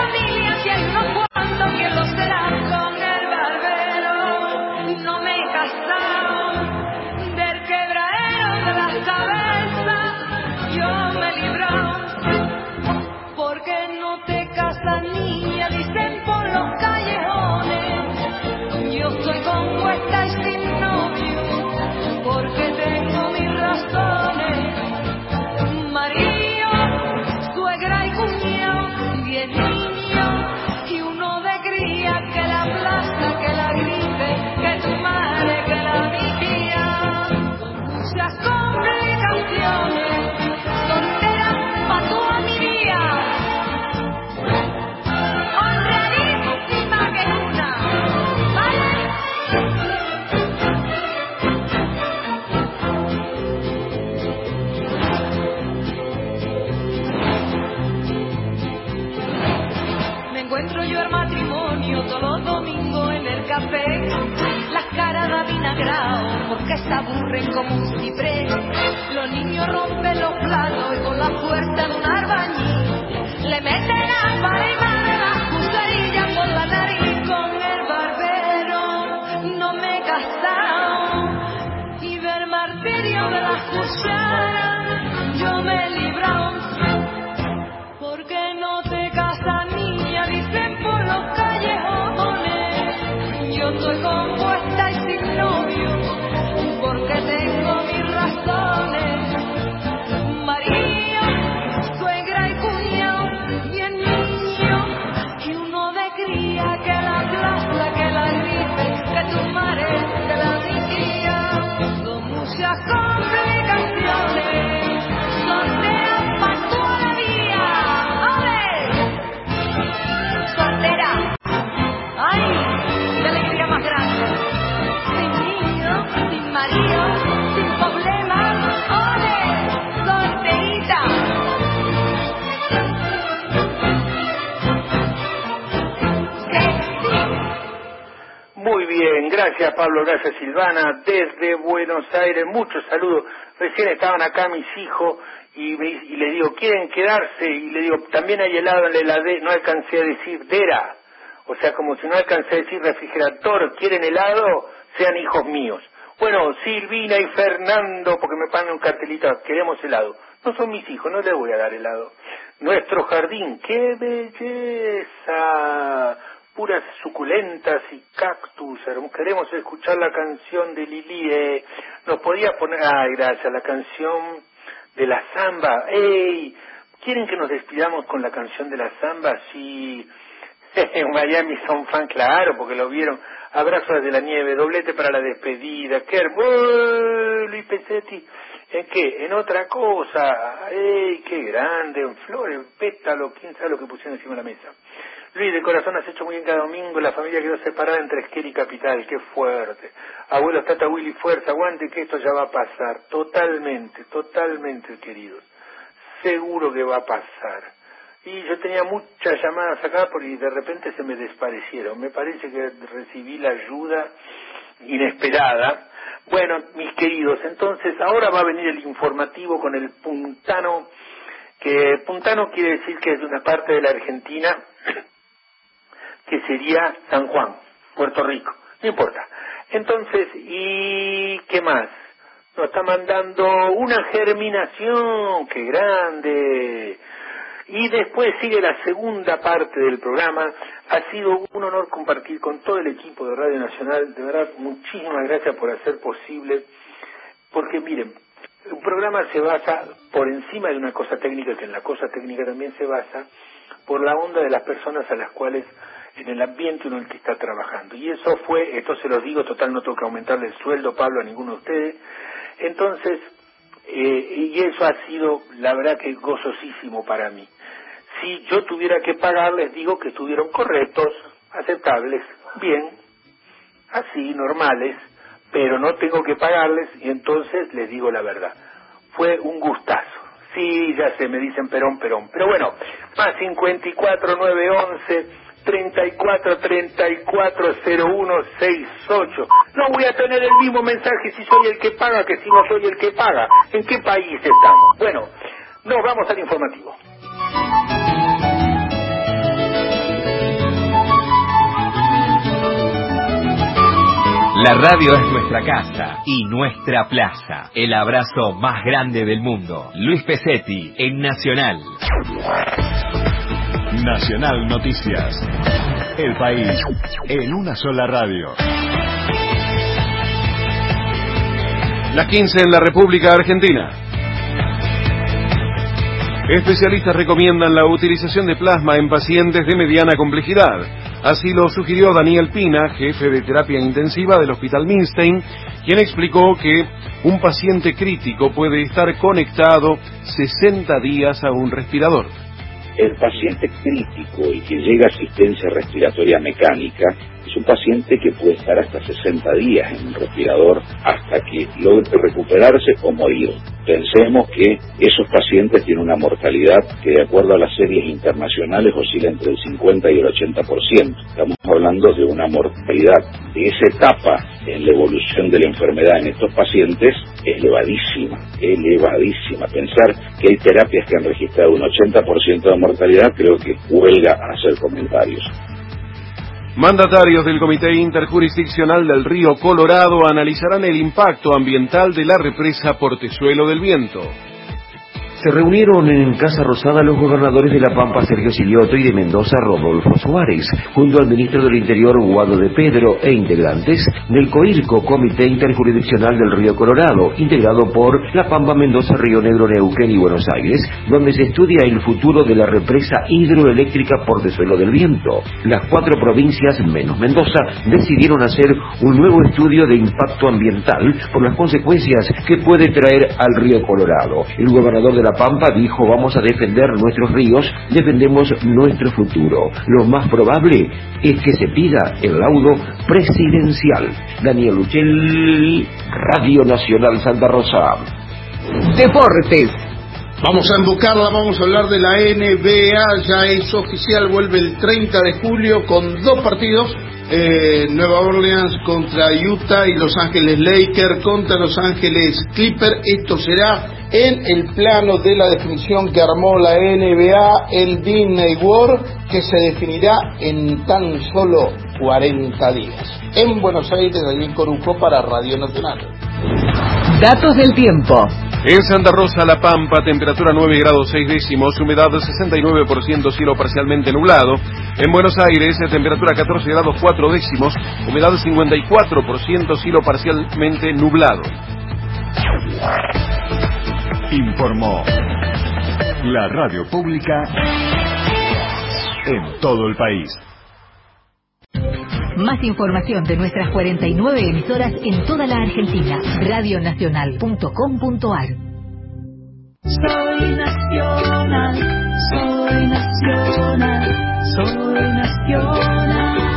S1: Pablo, gracias Silvana, desde Buenos Aires, muchos saludos. Recién estaban acá mis hijos y, me- y les digo, ¿quieren quedarse? Y le digo, también hay helado en la heladera, no alcancé a decir dera, o sea, como si no alcancé a decir refrigerador, ¿quieren helado? Sean hijos míos. Bueno, Silvina y Fernando, porque me ponen un cartelito, queremos helado. No son mis hijos, no les voy a dar helado. Nuestro jardín, qué belleza puras suculentas y cactus. Queremos escuchar la canción de Lilie. Nos podía poner, ay, gracias, la canción de la samba. ¡Ey! ¿Quieren que nos despidamos con la canción de la samba? Sí. En Miami son fan, claro, porque lo vieron. Abrazos de la nieve, doblete para la despedida. ¡Qué hermoso! Luis Pesetti. ¿En qué? En otra cosa. ¡Ey! ¡Qué grande! En flores, pétalo, quién sabe lo que pusieron encima de la mesa. Luis, de corazón has hecho muy bien cada domingo. La familia quedó separada entre Esquel y Capital. ¡Qué fuerte! Abuelos, Tata Willy, fuerza, aguante que esto ya va a pasar. Totalmente, totalmente, queridos. Seguro que va a pasar. Y yo tenía muchas llamadas acá porque de repente se me desparecieron. Me parece que recibí la ayuda inesperada. Bueno, mis queridos, entonces ahora va a venir el informativo con el puntano, que puntano quiere decir que es de una parte de la Argentina que sería San Juan, Puerto Rico, no importa. Entonces, ¿y qué más? Nos está mandando una germinación, qué grande. Y después sigue la segunda parte del programa. Ha sido un honor compartir con todo el equipo de Radio Nacional. De verdad, muchísimas gracias por hacer posible. Porque miren, un programa se basa por encima de una cosa técnica, que en la cosa técnica también se basa, por la onda de las personas a las cuales en el ambiente uno el que está trabajando. Y eso fue, esto se los digo, total no tengo que aumentarle el sueldo, Pablo, a ninguno de ustedes. Entonces, eh, y eso ha sido, la verdad que gozosísimo para mí. Si yo tuviera que pagarles, digo que estuvieron correctos, aceptables, bien, así, normales, pero no tengo que pagarles y entonces les digo la verdad. Fue un gustazo. Sí, ya sé, me dicen perón, perón. Pero bueno, más 54 911 34 34 01 68. No voy a tener el mismo mensaje si soy el que paga que si no soy el que paga. ¿En qué país estamos? Bueno, nos vamos al informativo.
S8: La radio es nuestra casa y nuestra plaza. El abrazo más grande del mundo. Luis Pesetti en Nacional.
S9: Nacional Noticias. El país en una sola radio.
S10: Las 15 en la República Argentina. Especialistas recomiendan la utilización de plasma en pacientes de mediana complejidad. Así lo sugirió Daniel Pina, jefe de terapia intensiva del Hospital Milstein, quien explicó que un paciente crítico puede estar conectado 60 días a un respirador.
S11: El paciente crítico y que llega a asistencia respiratoria mecánica es un paciente que puede estar hasta 60 días en un respirador hasta que logre recuperarse o morir. Pensemos que esos pacientes tienen una mortalidad que de acuerdo a las series internacionales oscila entre el 50 y el 80%. Estamos hablando de una mortalidad de esa etapa en la evolución de la enfermedad en estos pacientes es elevadísima, elevadísima. Pensar que hay terapias que han registrado un 80% de mortalidad creo que huelga a hacer comentarios.
S10: Mandatarios del Comité Interjurisdiccional del Río Colorado analizarán el impacto ambiental de la represa Portezuelo del Viento.
S12: Se reunieron en Casa Rosada los gobernadores de La Pampa, Sergio Silioto, y de Mendoza, Rodolfo Suárez, junto al ministro del Interior, Guado de Pedro, e integrantes del COIRCO, Comité Interjurisdiccional del Río Colorado, integrado por La Pampa, Mendoza, Río Negro, Neuquén y Buenos Aires, donde se estudia el futuro de la represa hidroeléctrica por desuelo del viento. Las cuatro provincias, menos Mendoza, decidieron hacer un nuevo estudio de impacto ambiental por las consecuencias que puede traer al río Colorado. El gobernador de La Pampa dijo vamos a defender nuestros ríos, defendemos nuestro futuro. Lo más probable es que se pida el laudo presidencial. Daniel Uchel, Radio Nacional Santa Rosa.
S13: Deportes. Vamos a embocarla, vamos a hablar de la NBA, ya es oficial, vuelve el 30 de julio con dos partidos, eh, Nueva Orleans contra Utah y Los Ángeles Lakers contra Los Ángeles Clippers. Esto será en el plano de la definición que armó la NBA, el Disney World, que se definirá en tan solo 40 días. En Buenos Aires, allí en Corujo para Radio Nacional.
S14: Datos del tiempo.
S10: En Santa Rosa, La Pampa, temperatura 9 grados 6 décimos, humedad 69%, cielo parcialmente nublado. En Buenos Aires, temperatura 14 grados 4 décimos, humedad 54%, cielo parcialmente nublado.
S9: Informó la radio pública en todo el país.
S14: Más información de nuestras 49 emisoras en toda la Argentina. Radionacional.com.ar
S3: Soy nacional, soy nacional, soy nacional.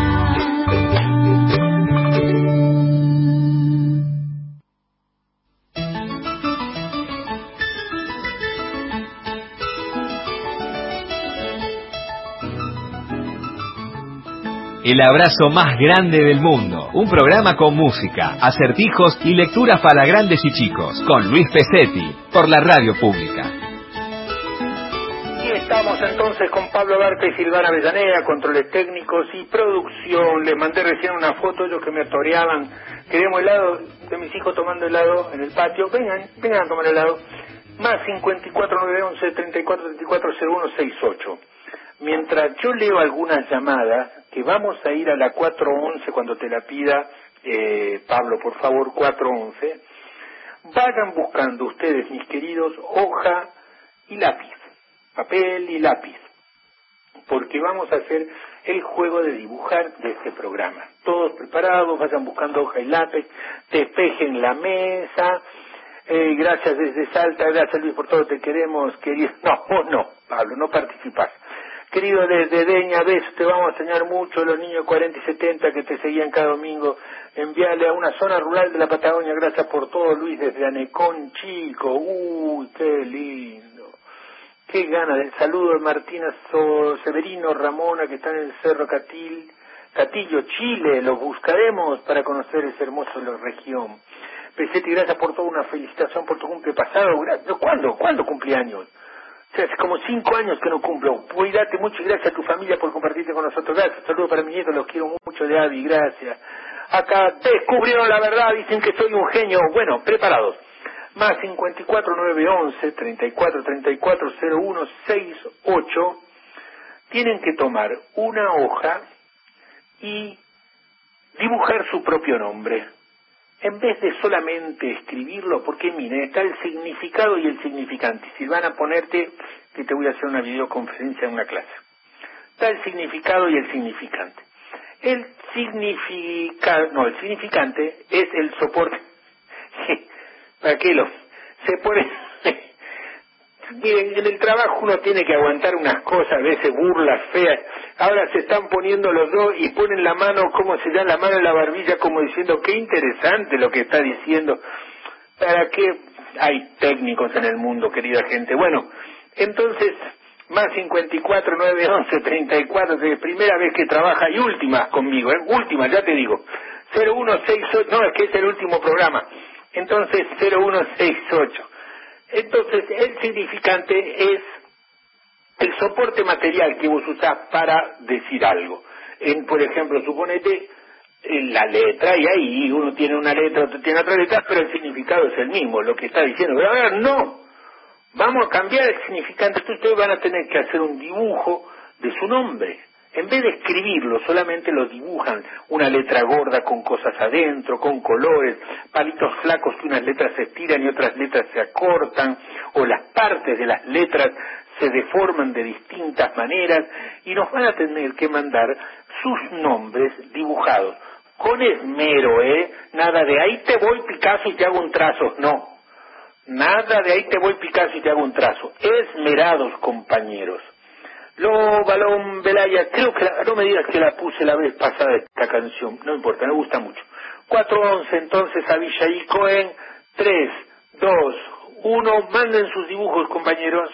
S8: El abrazo más grande del mundo. Un programa con música, acertijos y lecturas para grandes y chicos. Con Luis Pesetti. Por la radio pública.
S1: Y estamos entonces con Pablo Barca y Silvana Avellaneda, controles técnicos y producción. Les mandé recién una foto, ellos que me toreaban. Queremos helado de mis hijos tomando helado en el patio. Vengan, vengan a tomar helado. Más 54 911 34 34 0168. Mientras yo leo algunas llamadas, que vamos a ir a la 411 cuando te la pida, eh, Pablo, por favor, 411, vayan buscando ustedes, mis queridos, hoja y lápiz, papel y lápiz, porque vamos a hacer el juego de dibujar de este programa. Todos preparados, vayan buscando hoja y lápiz, despejen la mesa, eh, gracias desde Salta, gracias Luis por todo, te queremos, querido. No, vos no, Pablo, no participas. Querido desde Deña, besos, te vamos a enseñar mucho, los niños 40 y 70 que te seguían cada domingo. Enviarle a una zona rural de la Patagonia, gracias por todo, Luis, desde Anecón, chico. Uy, qué lindo. Qué gana del saludo de Martina Severino, Ramona, que están en el Cerro Catil, Catillo, Chile. Los buscaremos para conocer ese hermoso la región. Pesetti, gracias por todo, una felicitación por tu cumple pasado. ¿Cuándo? ¿Cuándo cumpleaños? O hace como cinco años que no cumplo. Cuídate mucho y gracias a tu familia por compartirte con nosotros. Gracias, saludos para mi nieto, los quiero mucho de Avi, gracias. Acá descubrieron la verdad, dicen que soy un genio. Bueno, preparados. Más 54 911 34 34 01 68 tienen que tomar una hoja y dibujar su propio nombre. En vez de solamente escribirlo, porque mire, está el significado y el significante. Si van a ponerte, que te voy a hacer una videoconferencia en una clase. Está el significado y el significante. El significado, no, el significante es el soporte. ¿Para qué lo? Se pone, Miren, en el trabajo uno tiene que aguantar unas cosas, a veces burlas feas. Ahora se están poniendo los dos y ponen la mano, como se da la mano en la barbilla, como diciendo, qué interesante lo que está diciendo. ¿Para qué hay técnicos en el mundo, querida gente? Bueno, entonces, más 54, 9, 11, 34, de primera vez que trabaja y última conmigo, ¿eh? última, ya te digo. 0168, no, es que es el último programa. Entonces, 0168. Entonces, el significante es el soporte material que vos usás para decir algo. En, por ejemplo, suponete en la letra, y ahí uno tiene una letra, otro tiene otra letra, pero el significado es el mismo, lo que está diciendo. Pero ahora no, vamos a cambiar el significante, ustedes van a tener que hacer un dibujo de su nombre. En vez de escribirlo, solamente lo dibujan, una letra gorda con cosas adentro, con colores, palitos flacos que unas letras se estiran y otras letras se acortan, o las partes de las letras se deforman de distintas maneras, y nos van a tener que mandar sus nombres dibujados, con esmero, ¿eh? Nada de ahí te voy Picasso y te hago un trazo, no. Nada de ahí te voy Picasso y te hago un trazo. Esmerados, compañeros. Lo Balón Belaya, creo que la- no me digas que la puse la vez pasada esta canción, no importa, me gusta mucho. 411 entonces a Villa y Cohen, 3, 2, 1, manden sus dibujos compañeros.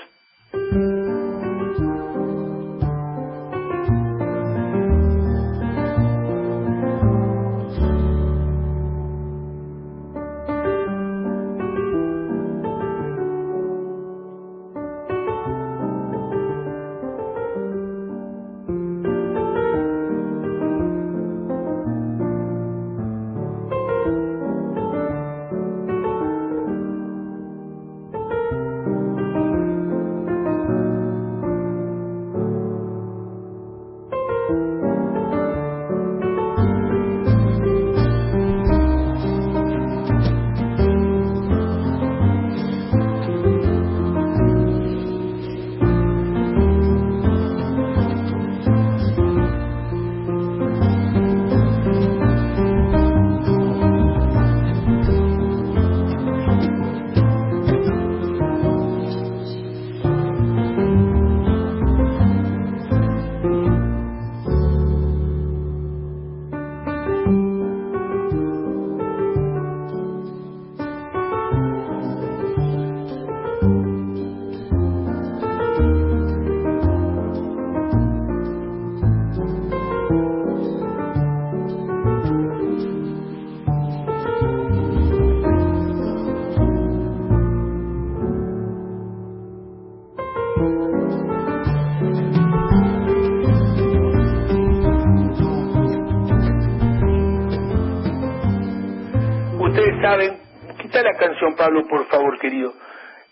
S1: Querido.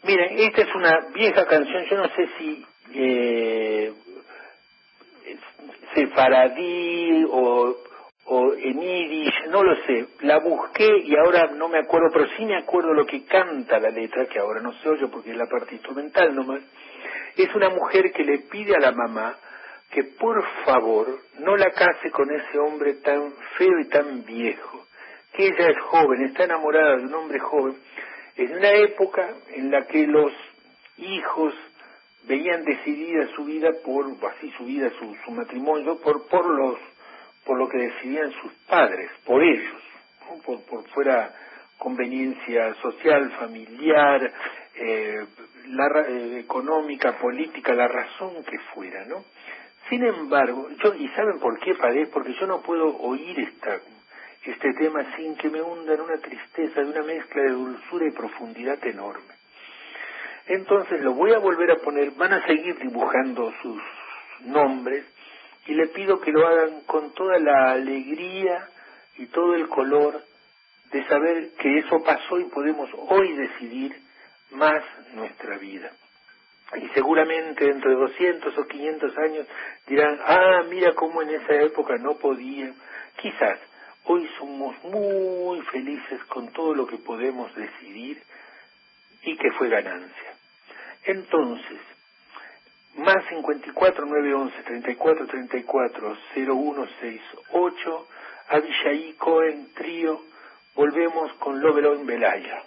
S1: Miren, esta es una vieja canción, yo no sé si eh, sefaradí o, o en yiddish, no lo sé. La busqué y ahora no me acuerdo, pero sí me acuerdo lo que canta la letra, que ahora no se oye porque es la parte instrumental nomás. Es una mujer que le pide a la mamá que por favor no la case con ese hombre tan feo y tan viejo, que ella es joven, está enamorada de un hombre joven, en una época en la que los hijos veían decidida su vida por así su vida su, matrimonio por por los por lo que decidían sus padres por ellos por por fuera conveniencia social familiar eh, eh, económica política la razón que fuera no sin embargo yo y saben por qué padé porque yo no puedo oír esta este tema sin que me hunda en una tristeza de una mezcla de dulzura y profundidad enorme entonces lo voy a volver a poner, van a seguir dibujando sus nombres y le pido que lo hagan con toda la alegría y todo el color de saber que eso pasó y podemos hoy decidir más nuestra vida. Y seguramente dentro de 200 o 500 años dirán, ah, mira cómo en esa época no podían. Quizás hoy somos muy felices con todo lo que podemos decidir y que fue ganancia. Entonces, más 54 911 34 34 0168 Abishai Cohen Trío volvemos con Lovelo en Belaya.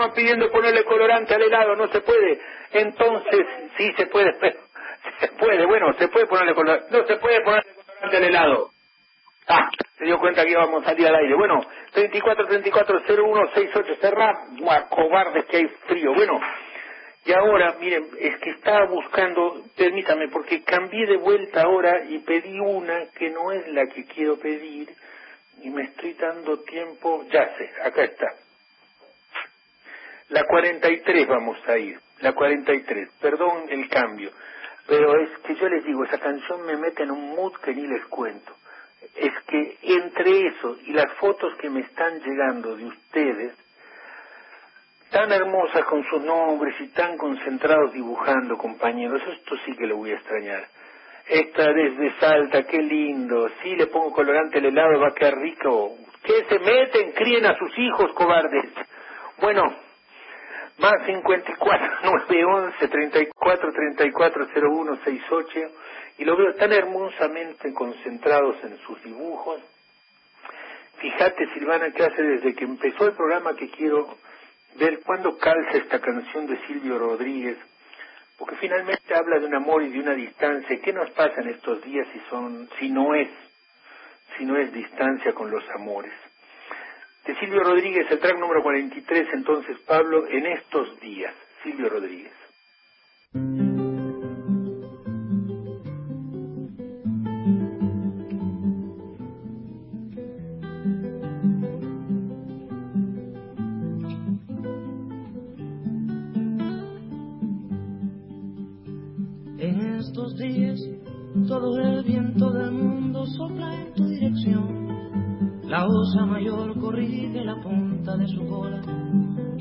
S1: Estaban pidiendo ponerle colorante al helado, no se puede. Entonces, sí se puede, se puede, bueno, se puede ponerle colorante, no se puede ponerle colorante al helado. Ah, se dio cuenta que íbamos a salir al aire. Bueno, 34 34 01 68 cerrá, cobardes que hay frío. Bueno, y ahora, miren, es que estaba buscando, permítame, porque cambié de vuelta ahora y pedí una que no es la que quiero pedir y me estoy dando tiempo, ya sé, acá está. La 43 vamos a ir, la 43, perdón el cambio, pero es que yo les digo, esa canción me mete en un mood que ni les cuento. Es que entre eso y las fotos que me están llegando de ustedes, tan hermosas con sus nombres y tan concentrados dibujando, compañeros, esto sí que lo voy a extrañar. Esta desde Salta, qué lindo, sí le pongo colorante al helado, va a quedar rico. ¿Qué se meten? Críen a sus hijos, cobardes. Bueno, más 54 911 34 34 01 68 y lo veo tan hermosamente concentrados en sus dibujos. Fíjate, Silvana, que hace desde que empezó el programa que quiero ver cuándo calza esta canción de Silvio Rodríguez, porque finalmente habla de un amor y de una distancia. ¿Qué nos pasa en estos días si son, si no es, si no es distancia con los amores? De Silvio Rodríguez, el track número 43, entonces Pablo, en estos días, Silvio Rodríguez.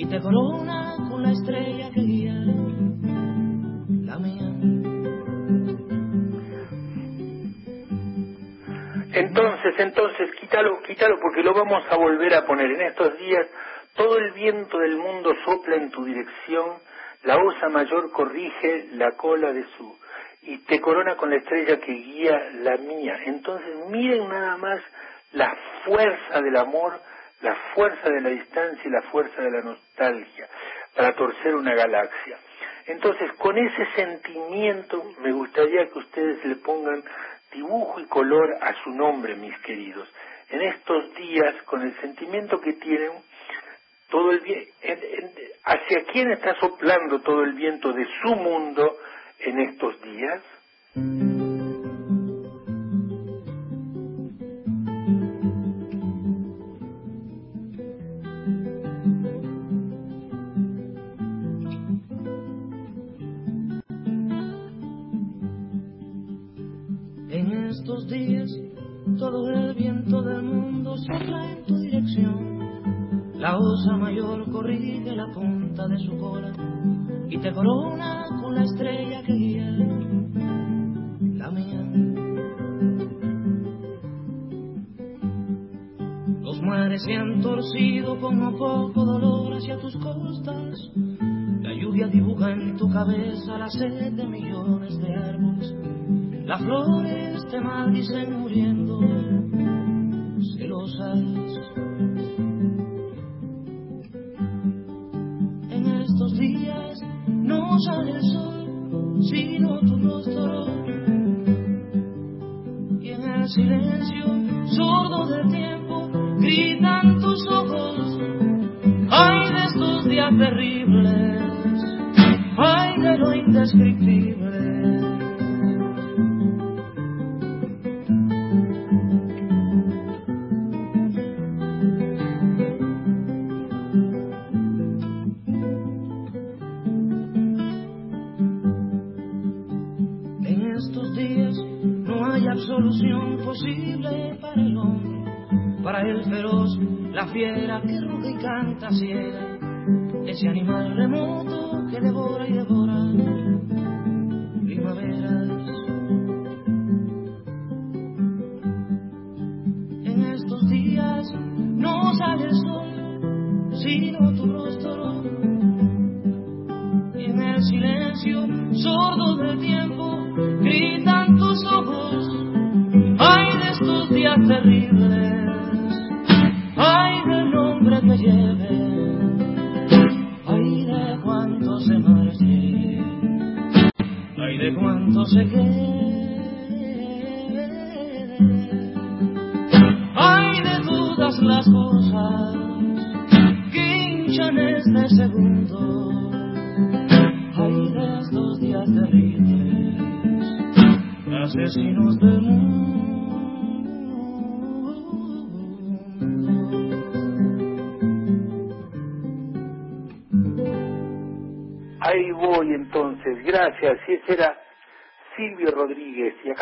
S15: Te corona con la estrella que guía la mía.
S1: Entonces, entonces, quítalo, quítalo porque lo vamos a volver a poner. En estos días todo el viento del mundo sopla en tu dirección, la osa mayor corrige la cola de su y te corona con la estrella que guía la mía. Entonces, miren nada más la fuerza del amor, la fuerza de la distancia y la fuerza de la nostalgia para torcer una galaxia. Entonces, con ese sentimiento, me gustaría que ustedes le pongan dibujo y color a su nombre, mis queridos. En estos días, con el sentimiento que tienen, todo el en- en- hacia quién está soplando todo el viento de su mundo en estos días.
S15: Y te corona con la estrella que guía la mía. Los mares se han torcido con no poco dolor hacia tus costas. La lluvia dibuja en tu cabeza la sed de millones de árboles. Las flores te maldicen muriendo, celosas. Sale el sol, sino tu rostro. Y en el silencio sordo del tiempo gritan tus ojos. Ay de estos días terribles, ay de lo indescriptible.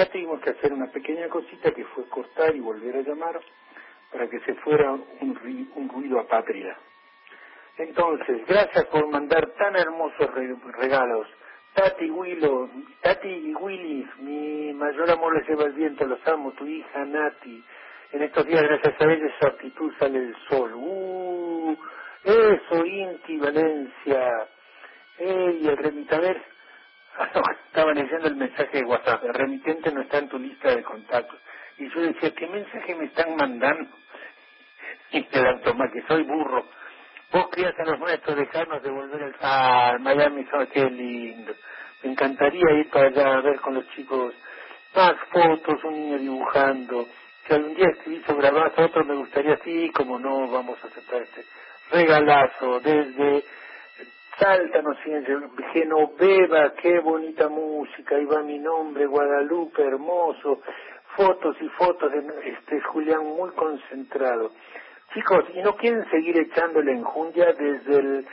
S1: Acá tuvimos que hacer una pequeña cosita que fue cortar y volver a llamar para que se fuera un, ri- un ruido apátrida. Entonces, gracias por mandar tan hermosos re- regalos. Tati Willow, Tati y Willis, mi mayor amor le lleva el viento, los amo, tu hija Nati. En estos días, gracias a ella, esa actitud sale el sol. Uh, eso, Inti, Valencia. Ey, el remitador. Estaba leyendo el mensaje de WhatsApp. El remitente no está en tu lista de contactos. Y yo decía, ¿qué mensaje me están mandando? Y te dan tomar que soy burro. Vos querías a los nuestros dejarnos devolver el... Ah, Miami, son qué lindo. Me encantaría ir para allá a ver con los chicos más fotos, un niño dibujando. Si algún día escribís o grabás otro, me gustaría así, como no, vamos a aceptar este regalazo desde Salta, no sé, Genoveva, qué bonita música, ahí va mi nombre, Guadalupe, hermoso, fotos y fotos de este Julián muy concentrado. Chicos, ¿y no quieren seguir echándole enjundia desde el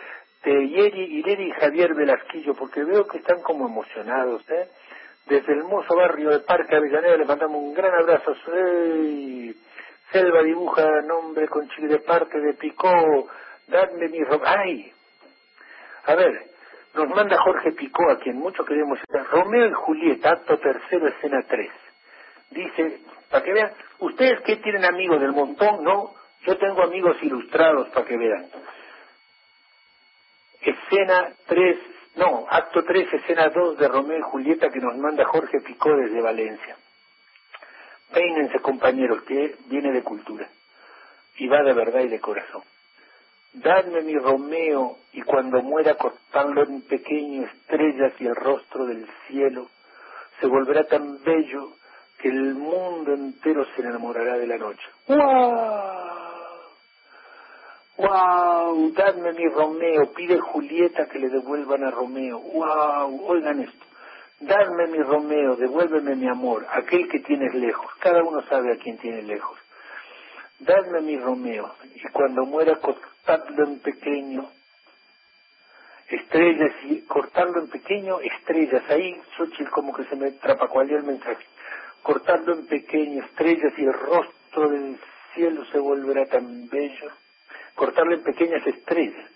S1: de Yeri, Ireri y Javier Velasquillo? Porque veo que están como emocionados, ¿eh? Desde el hermoso barrio de Parque Avellaneda le mandamos un gran abrazo. ¡Ey! Selva dibuja nombre con chile de parte de Picó. Dadme mi... ro- ¡Ay! A ver, nos manda Jorge Picó, a quien mucho queremos. Romeo y Julieta, acto tercero, escena 3. Dice, para que vean, ustedes que tienen amigos del montón, no, yo tengo amigos ilustrados para que vean. Escena 3, no, acto 3, escena 2 de Romeo y Julieta que nos manda Jorge Picó desde Valencia. Peínense compañeros, que viene de cultura y va de verdad y de corazón. Dadme mi Romeo y cuando muera cortarlo en pequeño estrellas y el rostro del cielo se volverá tan bello que el mundo entero se enamorará de la noche. ¡Wow! ¡Wow! Dadme mi Romeo, pide Julieta que le devuelvan a Romeo. ¡Wow! Oigan esto. Dadme mi Romeo, devuélveme mi amor, aquel que tienes lejos. Cada uno sabe a quién tiene lejos. Dadme mi Romeo, y cuando muera cortadlo en pequeño, estrellas y cortarlo en pequeño, estrellas. Ahí, Xochitl, como que se me trapacualeó el mensaje. Cortarlo en pequeño, estrellas y el rostro del cielo se volverá tan bello. Cortarlo en pequeñas estrellas.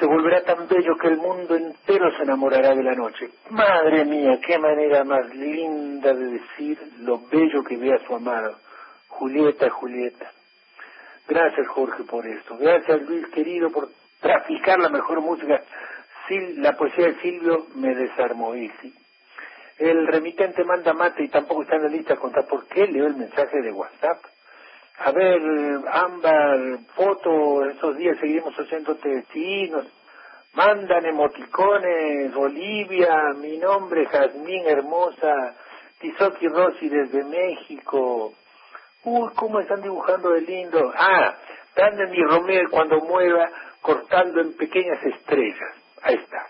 S1: Se volverá tan bello que el mundo entero se enamorará de la noche. Madre mía, qué manera más linda de decir lo bello que ve a su amado. Julieta, Julieta. Gracias Jorge por esto. Gracias Luis querido por traficar la mejor música. Sil- la poesía de Silvio me desarmó y sí. El remitente manda mate y tampoco está en la lista contar por qué leo el mensaje de WhatsApp. A ver, Ámbar, foto, esos días seguimos haciéndote sí, nos mandan emoticones, Olivia, mi nombre, Jazmín Hermosa, Tizoki Rossi desde México. Uy, cómo están dibujando de lindo. Ah, dame mi Romeo y cuando mueva, cortando en pequeñas estrellas. Ahí está.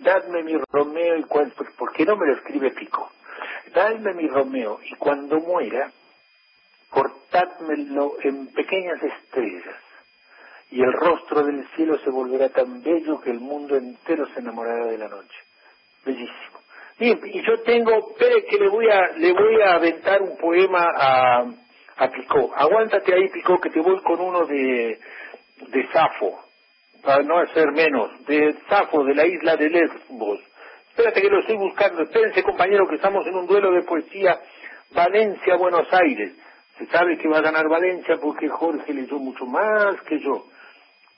S1: Dadme mi Romeo y cuando... ¿Por qué no me lo escribe Pico? Dadme mi Romeo y cuando muera, cortádmelo en pequeñas estrellas. Y el rostro del cielo se volverá tan bello que el mundo entero se enamorará de la noche. Bellísimo. Bien, y yo tengo, que le voy a, le voy a aventar un poema a, a Picó. Aguántate ahí, Picó, que te voy con uno de, de Safo, para no hacer menos, de Safo, de la isla de Lesbos. Espérate que lo estoy buscando. Espérense, compañero, que estamos en un duelo de poesía Valencia-Buenos Aires. Se sabe que va a ganar Valencia porque Jorge leyó mucho más que yo.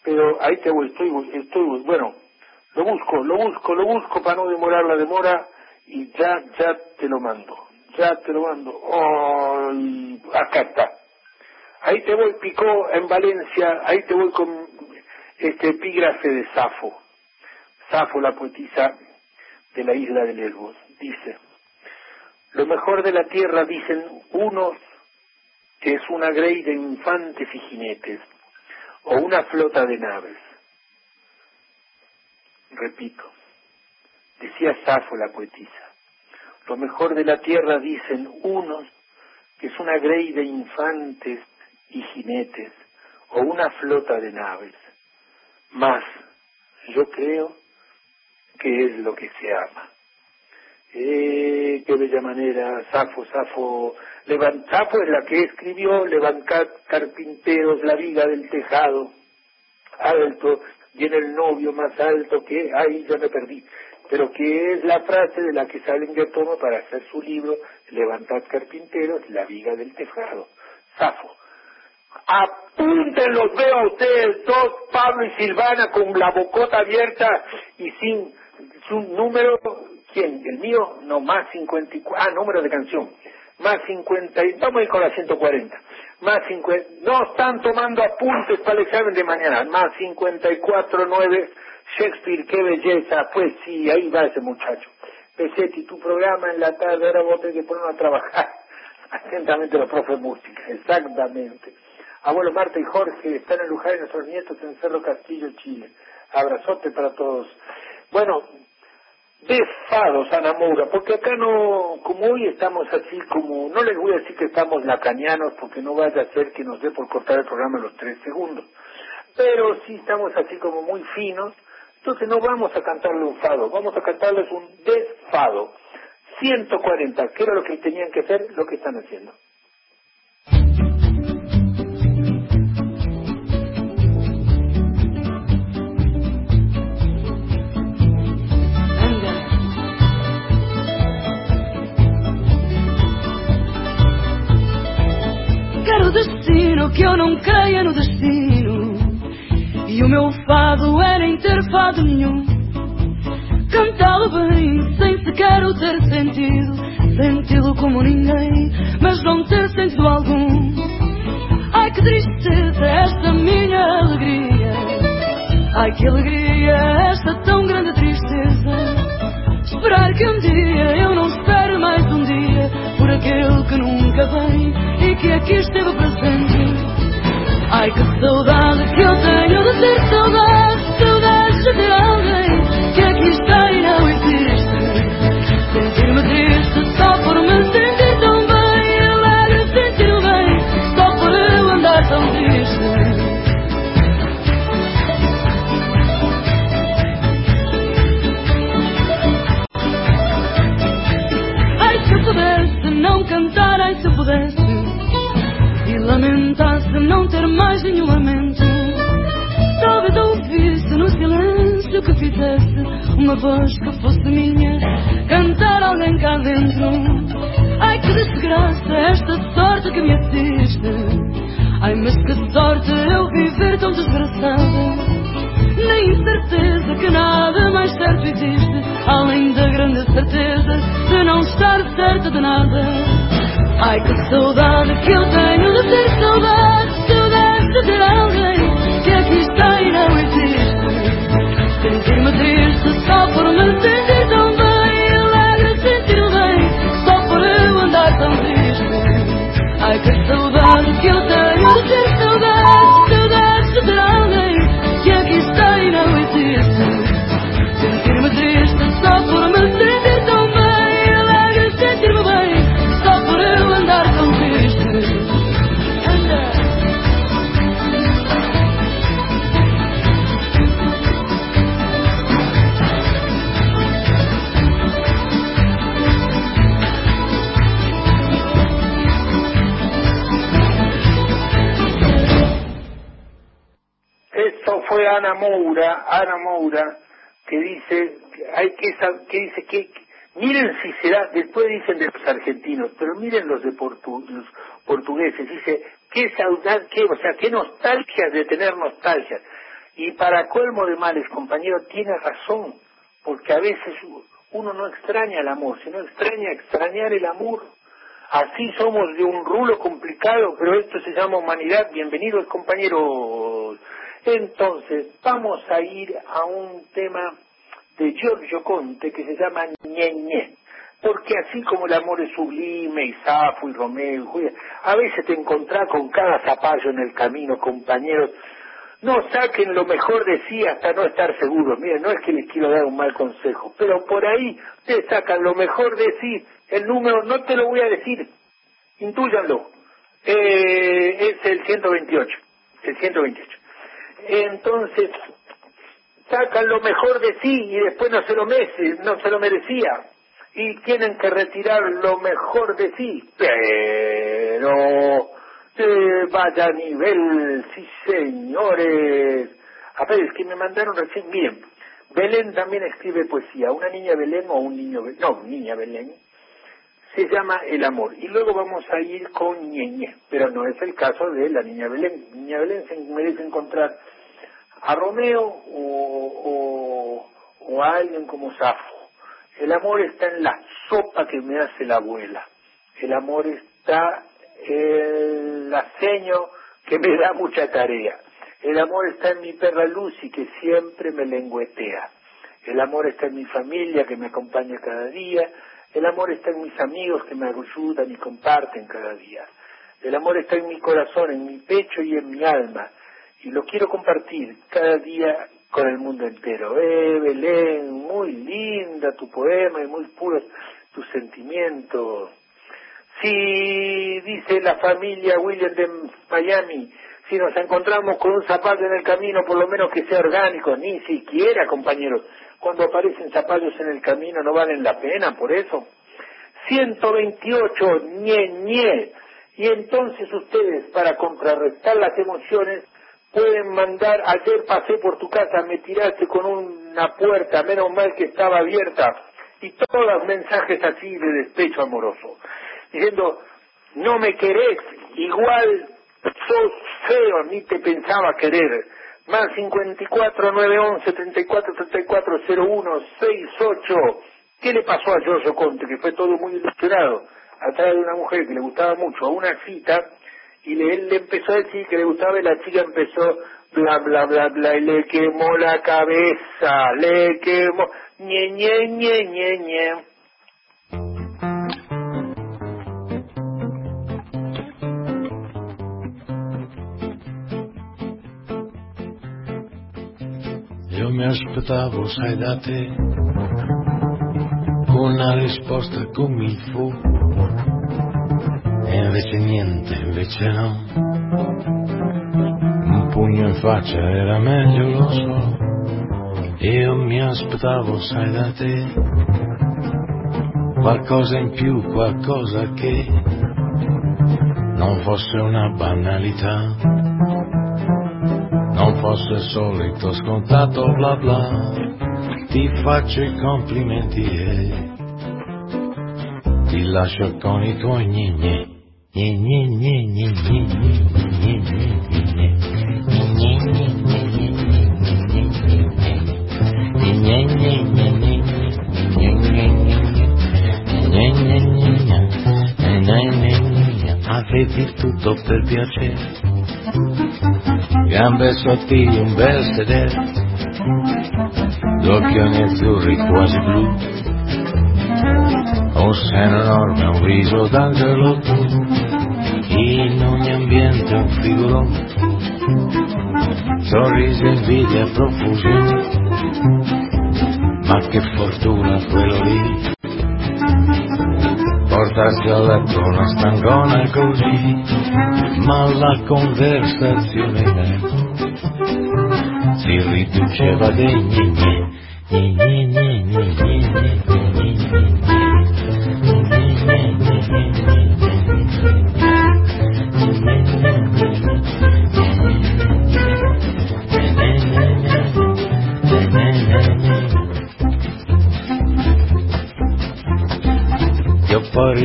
S1: Pero ahí te voy, estoy, estoy, bueno, lo busco, lo busco, lo busco para no demorar la demora y ya, ya te lo mando. Ya te lo mando. Acá está. Ahí te voy, Picó, en Valencia, ahí te voy con este epígrafe de Safo. Safo, la poetisa, de la isla de Lesbos. Dice, lo mejor de la tierra, dicen unos, que es una grey de infantes y jinetes, o una flota de naves. Repito, decía Safo la poetisa, lo mejor de la tierra, dicen unos, que es una grey de infantes y jinetes, o una flota de naves. Más, yo creo que es lo que se ama. Eh, qué bella manera, Safo, Safo, Levant, Safo es la que escribió Levantad carpinteros la viga del tejado, alto, viene el novio más alto que, ay, ya me perdí, pero que es la frase de la que salen de tomo para hacer su libro, Levantad carpinteros, la viga del tejado, Safo. Apúntenlos, veo a ustedes dos, Pablo y Silvana, con la bocota abierta y sin su número, ¿quién? ¿El mío? No, más 54, ah, número de canción. Más 50, y vamos a ir con la 140. Más 50, no están tomando apuntes para el examen de mañana. Más 54, 9, Shakespeare, qué belleza. Pues sí, ahí va ese muchacho. Pesetti, tu programa en la tarde, ahora vos tenés que ponernos a trabajar. Atentamente los profes música, exactamente. Abuelo Marta y Jorge están en Luján y nuestros nietos en Cerro Castillo, Chile. Abrazote para todos. Bueno, desfados, Ana Moura, porque acá no, como hoy estamos así como, no les voy a decir que estamos lacanianos porque no vaya a ser que nos dé por cortar el programa los tres segundos, pero sí estamos así como muy finos, entonces no vamos a cantarle un fado, vamos a cantarles un desfado. 140, que era lo que tenían que hacer, lo que están haciendo.
S16: Quero destino que eu não creia no destino. E o meu fado é nem ter fado nenhum. Cantá-lo bem, sem sequer o ter sentido. Senti-lo como ninguém, mas não ter sentido algum. Ai que tristeza esta minha alegria. Ai que alegria esta tão grande tristeza. Esperar que um dia eu não espere mais um dia por aquele que nunca vem e que aqui esteve presente. Ai que saudade que eu tenho de ter saudade, saudade de ter alguém que aqui está e não existe. Sentir-me triste só por me sentir tão bem, alegre sentir-me bem só por eu andar tão triste. Ai, se eu pudesse não cantar, ai, se eu pudesse lamentasse não ter mais nenhum lamento. Talvez ouvisse no silêncio que fizesse uma voz que fosse minha, cantar alguém cá dentro. Ai, que desgraça esta sorte que me assiste. Ai, mas que sorte eu viver tão desgraçada. Nem certeza que nada mais certo existe, além da grande certeza de não estar certa de nada. Ai que saudade que eu tenho de ter saudade, saudade de ter alguém que aqui está e não existe. Sentir-me triste só por me sentir tão bem, alegre sentir-me bem, só por eu andar tão triste. Ai que saudade que eu tenho
S1: fue Ana Moura, Ana Moura, que dice, hay que, que dice que, miren si será, después dicen de los argentinos, pero miren los de portu- los portugueses, dice, qué saudade, qué, o sea, qué nostalgia de tener nostalgia. Y para colmo de males, compañero, tiene razón, porque a veces uno no extraña el amor, sino extraña extrañar el amor. Así somos de un rulo complicado, pero esto se llama humanidad. Bienvenidos, compañeros. Entonces, vamos a ir a un tema de Giorgio Conte que se llama Ñeñe. Porque así como el amor es sublime, y Safo y Romeo y Julia, a veces te encontrás con cada zapallo en el camino, compañeros. No saquen lo mejor de sí hasta no estar seguros. Miren, no es que les quiero dar un mal consejo, pero por ahí te sacan lo mejor de sí. El número no te lo voy a decir, intúyanlo. Eh, es el 128, el 128. Entonces, sacan lo mejor de sí y después no se lo merece, no se lo merecía. Y tienen que retirar lo mejor de sí, pero eh, vaya nivel, sí señores. A ver, es que me mandaron recién, miren, Belén también escribe poesía, una niña Belén o un niño Belén, no, niña Belén, se llama El Amor. Y luego vamos a ir con Ñeñe, pero no es el caso de la niña Belén. Niña Belén se merece encontrar a Romeo o, o, o a alguien como Safo. El amor está en la sopa que me hace la abuela. El amor está en la seño que me da mucha tarea. El amor está en mi perra Lucy que siempre me lengüetea. El amor está en mi familia que me acompaña cada día. El amor está en mis amigos que me ayudan y comparten cada día. El amor está en mi corazón, en mi pecho y en mi alma. Y lo quiero compartir cada día con el mundo entero. Eh, Belén, muy linda tu poema y muy puros tus sentimientos. Si dice la familia William de Miami, si nos encontramos con un zapato en el camino, por lo menos que sea orgánico, ni siquiera, compañeros, cuando aparecen zapatos en el camino no valen la pena por eso. 128, ñe, ñe. Y entonces ustedes, para contrarrestar las emociones, pueden mandar, ayer pasé por tu casa, me tiraste con una puerta, menos mal que estaba abierta, y todos los mensajes así de despecho amoroso, diciendo, no me querés, igual sos feo, ni te pensaba querer. Más 54 911 34 34 01 68. ¿Qué le pasó a Giorgio Conte? Que fue todo muy ilusionado. Atrás de una mujer que le gustaba mucho, a una cita, y le, él le empezó a decir que le gustaba y la chica empezó bla bla bla bla y le quemó la cabeza, le quemó ñe ñe ñe ñe ñe.
S17: Io mi aspettavo, sai da te, una risposta come il fu, e invece niente, invece no. Un pugno in faccia era meglio, lo so. Io mi aspettavo, sai da te, qualcosa in più, qualcosa che non fosse una banalità non fosse il solito scontato bla bla, ti faccio i complimenti e ti lascio con i tuoi gni Avevi tutto per piacere, gambe sottili, un bel sedere, d'occhioni azzurri quasi blu, un seno enorme, un viso d'angelo in ogni ambiente un figurone, sorrisi, invidia e profusione, ma che fortuna quello lì, portarsi a letto una stangona così, ma la conversazione si riduceva dei gni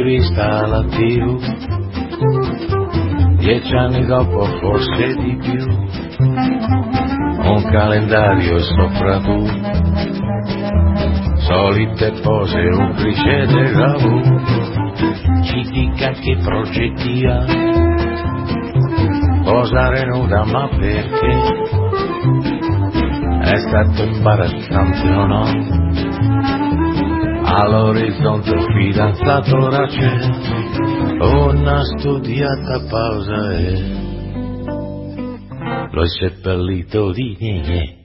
S17: ho poi rivista alla tv dieci anni dopo forse di più. Un calendario sopra tu solite pose un cliché del vu ci dica che progetti ha. Posare nuda ma perché? È stato imbarazzante o no? All'orizzonte fidanzato ora c'è, una studiata pausa e l'ho seppellito di gne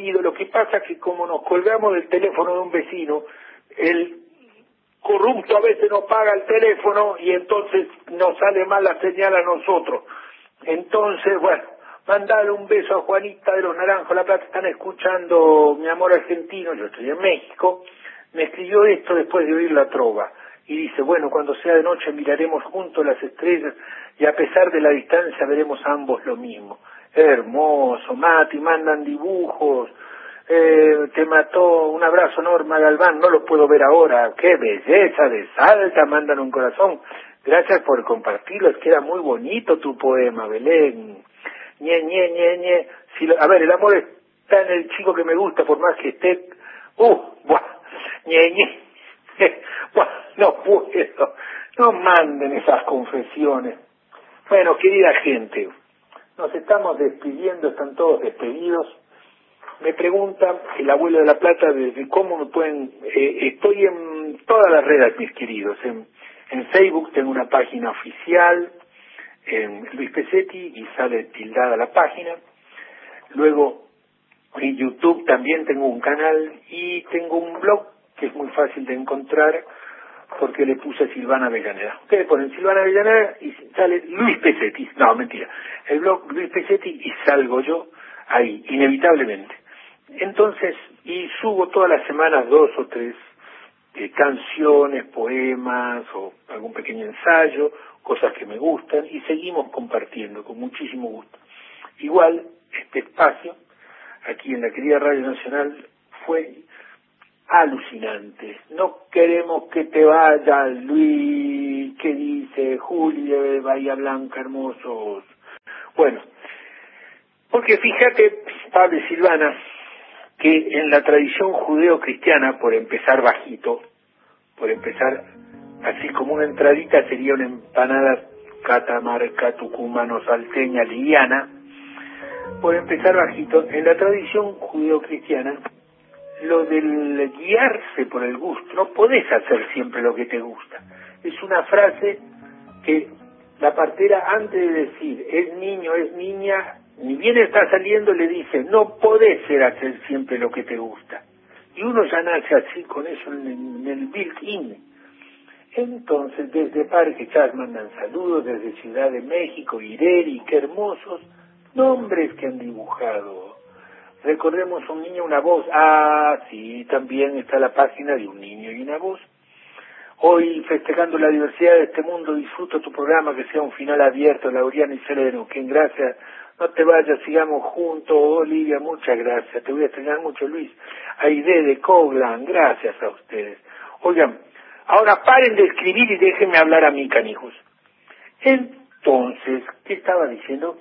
S1: Lo que pasa es que como nos colgamos del teléfono de un vecino, el corrupto a veces no paga el teléfono y entonces nos sale mal la señal a nosotros. Entonces, bueno, mandale un beso a Juanita de los Naranjos, La Plata, están escuchando mi amor argentino, yo estoy en México, me escribió esto después de oír la trova y dice, bueno, cuando sea de noche miraremos juntos las estrellas y a pesar de la distancia veremos ambos lo mismo. Hermoso, Mati, mandan dibujos, eh, te mató, un abrazo Norma Galván, no lo puedo ver ahora, qué belleza de salta, mandan un corazón. Gracias por compartirlo, es que era muy bonito tu poema, Belén. Ñe, ñe, ñe, ñe. Si lo- a ver, el amor está en el chico que me gusta, por más que esté... Uh, buah, ñe, ñe. Buah, no puedo. No manden esas confesiones. Bueno, querida gente, nos estamos despidiendo, están todos despedidos. Me pregunta el abuelo de la plata desde cómo me pueden... eh, estoy en todas las redes, mis queridos. En, en Facebook tengo una página oficial, en Luis Pesetti, y sale tildada la página. Luego en YouTube también tengo un canal y tengo un blog que es muy fácil de encontrar porque le puse Silvana Avellaneda. Ustedes ponen Silvana Avellaneda y sale Luis Pesetti. No, mentira. El blog Luis Pesetti y salgo yo ahí, inevitablemente. Entonces, y subo todas las semanas dos o tres eh, canciones, poemas o algún pequeño ensayo, cosas que me gustan y seguimos compartiendo con muchísimo gusto. Igual, este espacio, aquí en la querida Radio Nacional, fue alucinante. No queremos que te vaya Luis, que dice Juli de Bahía Blanca, hermosos. Bueno, porque fíjate, Pablo y Silvana, que en la tradición judeo-cristiana, por empezar bajito, por empezar así como una entradita sería una empanada catamarca, tucumano, salteña, liviana, por empezar bajito, en la tradición judeo-cristiana, lo del guiarse por el gusto, no podés hacer siempre lo que te gusta. Es una frase que la partera antes de decir es niño, es niña, ni bien está saliendo le dice no podés ser hacer siempre lo que te gusta. Y uno ya nace así con eso en, el built-in. Entonces, desde Parque Chas mandan saludos, desde Ciudad de México, Ireri, qué hermosos nombres que han dibujado. Recordemos un niño, una voz. Ah, sí, también está la página de un niño y una voz. Hoy, festejando la diversidad de este mundo, disfruto tu programa, que sea un final abierto, Lauriana y Sereno. Que gracias, no te vayas, sigamos juntos. Olivia, muchas gracias. Te voy a extrañar mucho, Luis. Aide de Coglan, gracias a ustedes. Oigan, ahora paren de escribir y déjenme hablar a mí, canijos. Entonces, ¿qué estaba diciendo?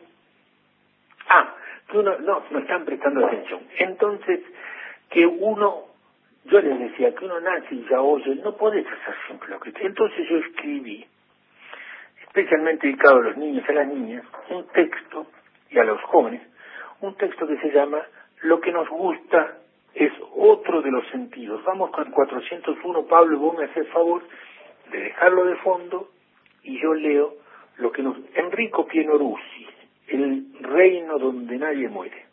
S1: Ah, no, no están prestando atención. Entonces, que uno, yo les decía que uno nace y ya oye, no podés hacer siempre lo que te... Entonces yo escribí, especialmente dedicado a los niños y a las niñas, un texto, y a los jóvenes, un texto que se llama Lo que nos gusta es otro de los sentidos. Vamos con el 401, Pablo, vos me haces favor de dejarlo de fondo y yo leo lo que nos... Enrico Pienorusi, el reino donde nadie muere.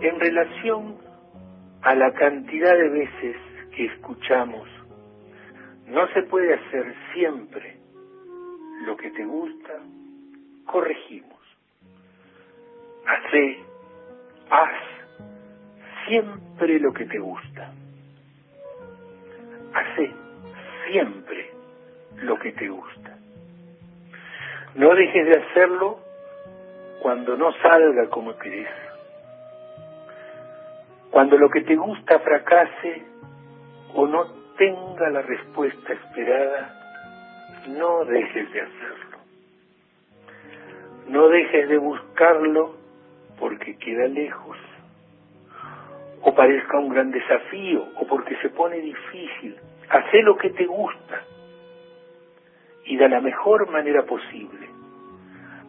S1: En relación a la cantidad de veces que escuchamos no se puede hacer siempre lo que te gusta, corregimos. Hace, haz siempre lo que te gusta. Hace siempre lo que te gusta. No dejes de hacerlo cuando no salga como querés. Cuando lo que te gusta fracase o no tenga la respuesta esperada, no dejes de hacerlo. No dejes de buscarlo porque queda lejos, o parezca un gran desafío, o porque se pone difícil. Hacé lo que te gusta y de la mejor manera posible.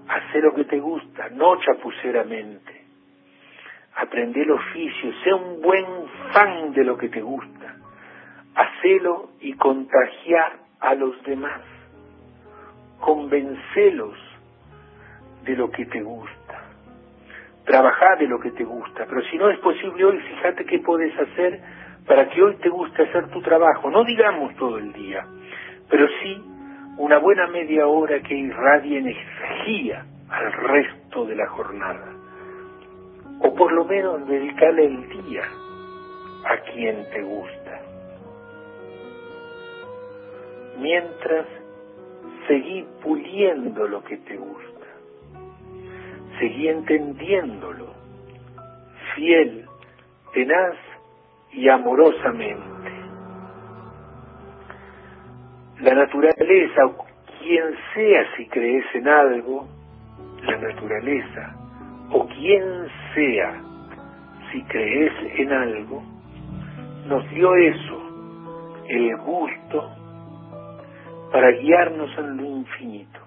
S1: Hacé lo que te gusta, no chapuceramente. Aprende el oficio, sea un buen fan de lo que te gusta. Hacelo y contagia a los demás. Convencelos de lo que te gusta. Trabaja de lo que te gusta. Pero si no es posible hoy, fíjate qué puedes hacer para que hoy te guste hacer tu trabajo. No digamos todo el día, pero sí una buena media hora que irradie energía al resto de la jornada. O por lo menos dedicarle el día a quien te gusta. Mientras seguí puliendo lo que te gusta. Seguí entendiéndolo, fiel, tenaz y amorosamente. La naturaleza, o quien sea si crees en algo, la naturaleza, o quien sea si crees en algo, nos dio eso, el gusto, para guiarnos en lo infinito.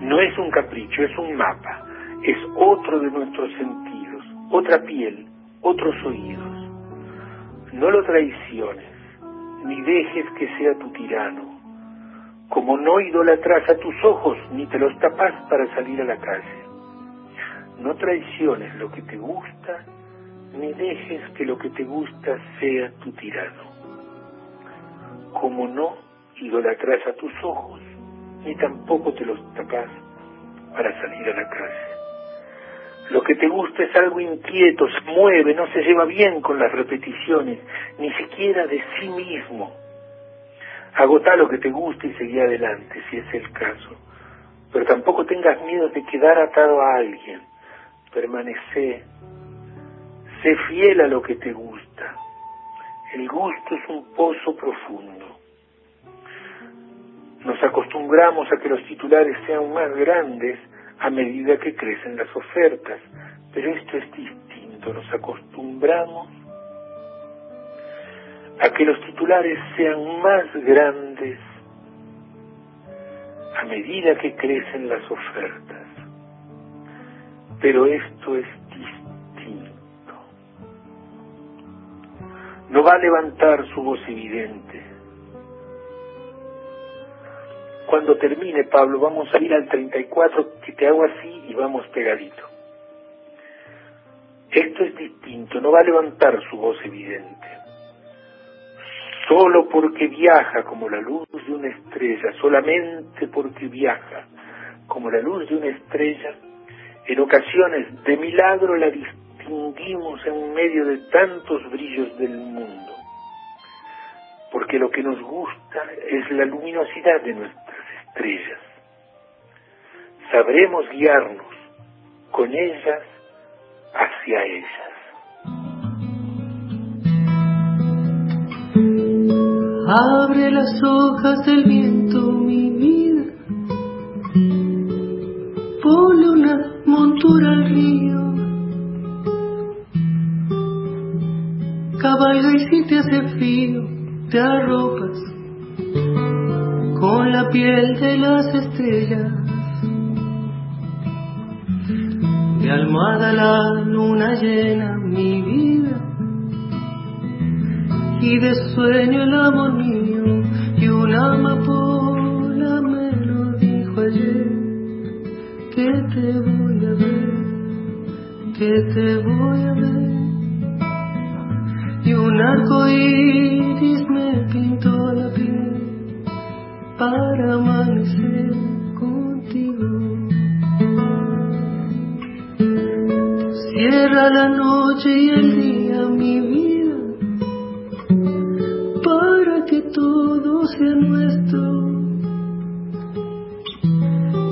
S1: No es un capricho, es un mapa, es otro de nuestros sentidos, otra piel, otros oídos. No lo traiciones, ni dejes que sea tu tirano, como no idolatras a tus ojos, ni te los tapas para salir a la calle. No traiciones lo que te gusta, ni dejes que lo que te gusta sea tu tirano. Como no idolatras a tus ojos, ni tampoco te los tapas para salir a la calle. Lo que te gusta es algo inquieto, se mueve, no se lleva bien con las repeticiones, ni siquiera de sí mismo. Agotá lo que te gusta y seguí adelante, si es el caso. Pero tampoco tengas miedo de quedar atado a alguien. Permanece. Sé fiel a lo que te gusta. El gusto es un pozo profundo. Nos acostumbramos a que los titulares sean más grandes a medida que crecen las ofertas, pero esto es distinto. Nos acostumbramos a que los titulares sean más grandes a medida que crecen las ofertas. Pero esto es distinto. No va a levantar su voz evidente. Cuando termine, Pablo, vamos a ir al 34, que te hago así y vamos pegadito. Esto es distinto, no va a levantar su voz evidente solo porque viaja como la luz de una estrella, solamente porque viaja como la luz de una estrella, en ocasiones de milagro la distinguimos en medio de tantos brillos del mundo, porque lo que nos gusta es la luminosidad de nuestras estrellas. Sabremos guiarnos con ellas hacia ellas.
S4: Abre las hojas del viento, mi vida. Ponle una montura al río. Cabalga y si te hace frío, te arropas con la piel de las estrellas. Mi almohada la luna llena, mi vida. Y de sueño el amor mío y una amapola me lo dijo ayer que te voy a ver
S18: que te voy a ver y un arco iris me pintó la piel para amanecer contigo. Cierra la noche y el día mi vida para que todo sea nuestro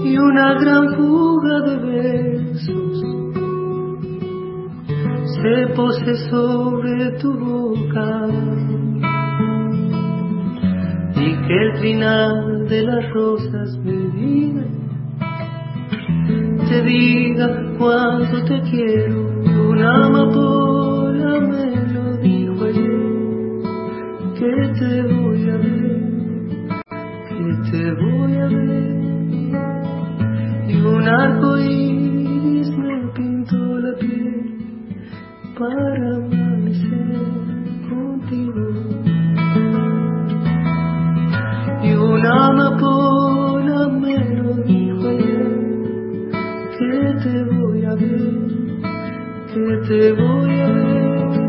S18: y una gran fuga de besos se pose sobre tu boca que el final de las rosas me diga te diga cuánto te quiero. Una amapola me lo dijo ayer que te voy a ver que te voy a ver. Y un arco iris me pintó la piel para que te voy a ver.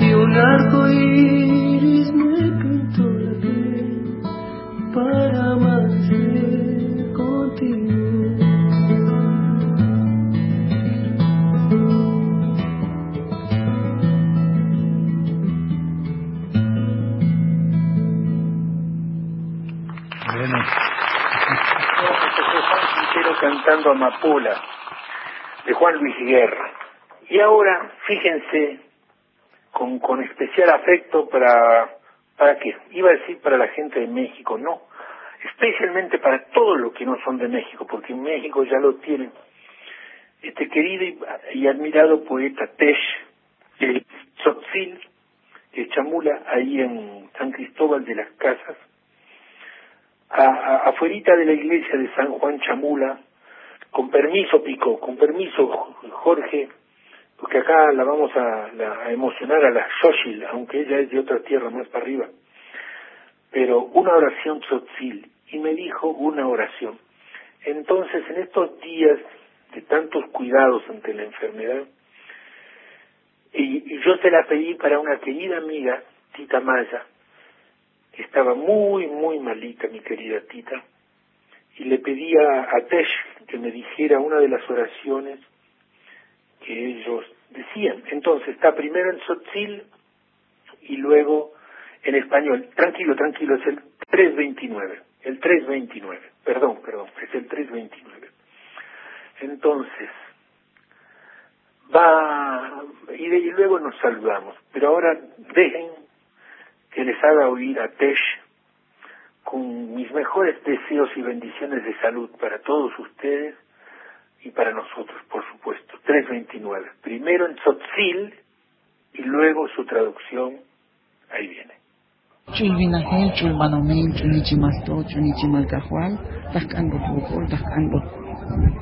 S18: Y un arco iris me pintó la piel para amanecer contigo.
S1: Bueno. Quintero cantando Amapola, de Juan Luis Guerra. Y ahora, fíjense, con, con especial afecto para, ¿para qué? Iba a decir para la gente de México, no. Especialmente para todos los que no son de México, porque en México ya lo tienen. Este querido y, admirado poeta Tesh, el Tzotzil, de Chamula, ahí en San Cristóbal de las Casas, a, a, afuerita de la iglesia de San Juan Chamula, con permiso Pico, con permiso Jorge, porque acá la vamos a, la- emocionar a la Xochitl, aunque ella es de otra tierra más para arriba, pero una oración tzotzil, y me dijo una oración. Entonces, en estos días de tantos cuidados ante la enfermedad, y, y yo se la pedí para una querida amiga, Tita Maya, que estaba muy, muy malita, mi querida Tita, y le pedí a, a Tesh que me dijera una de las oraciones que ellos decían. Entonces, está primero en Tzotzil y luego en español. Tranquilo, tranquilo, es el 329. El 329. Perdón, perdón, es el 329. Entonces, va, y, y luego nos saludamos. Pero ahora dejen que les haga oír a Tesh con mis mejores deseos y bendiciones de salud para todos ustedes y para nosotros, por supuesto. 329. Primero en Tzotzil y luego su traducción. Ahí viene.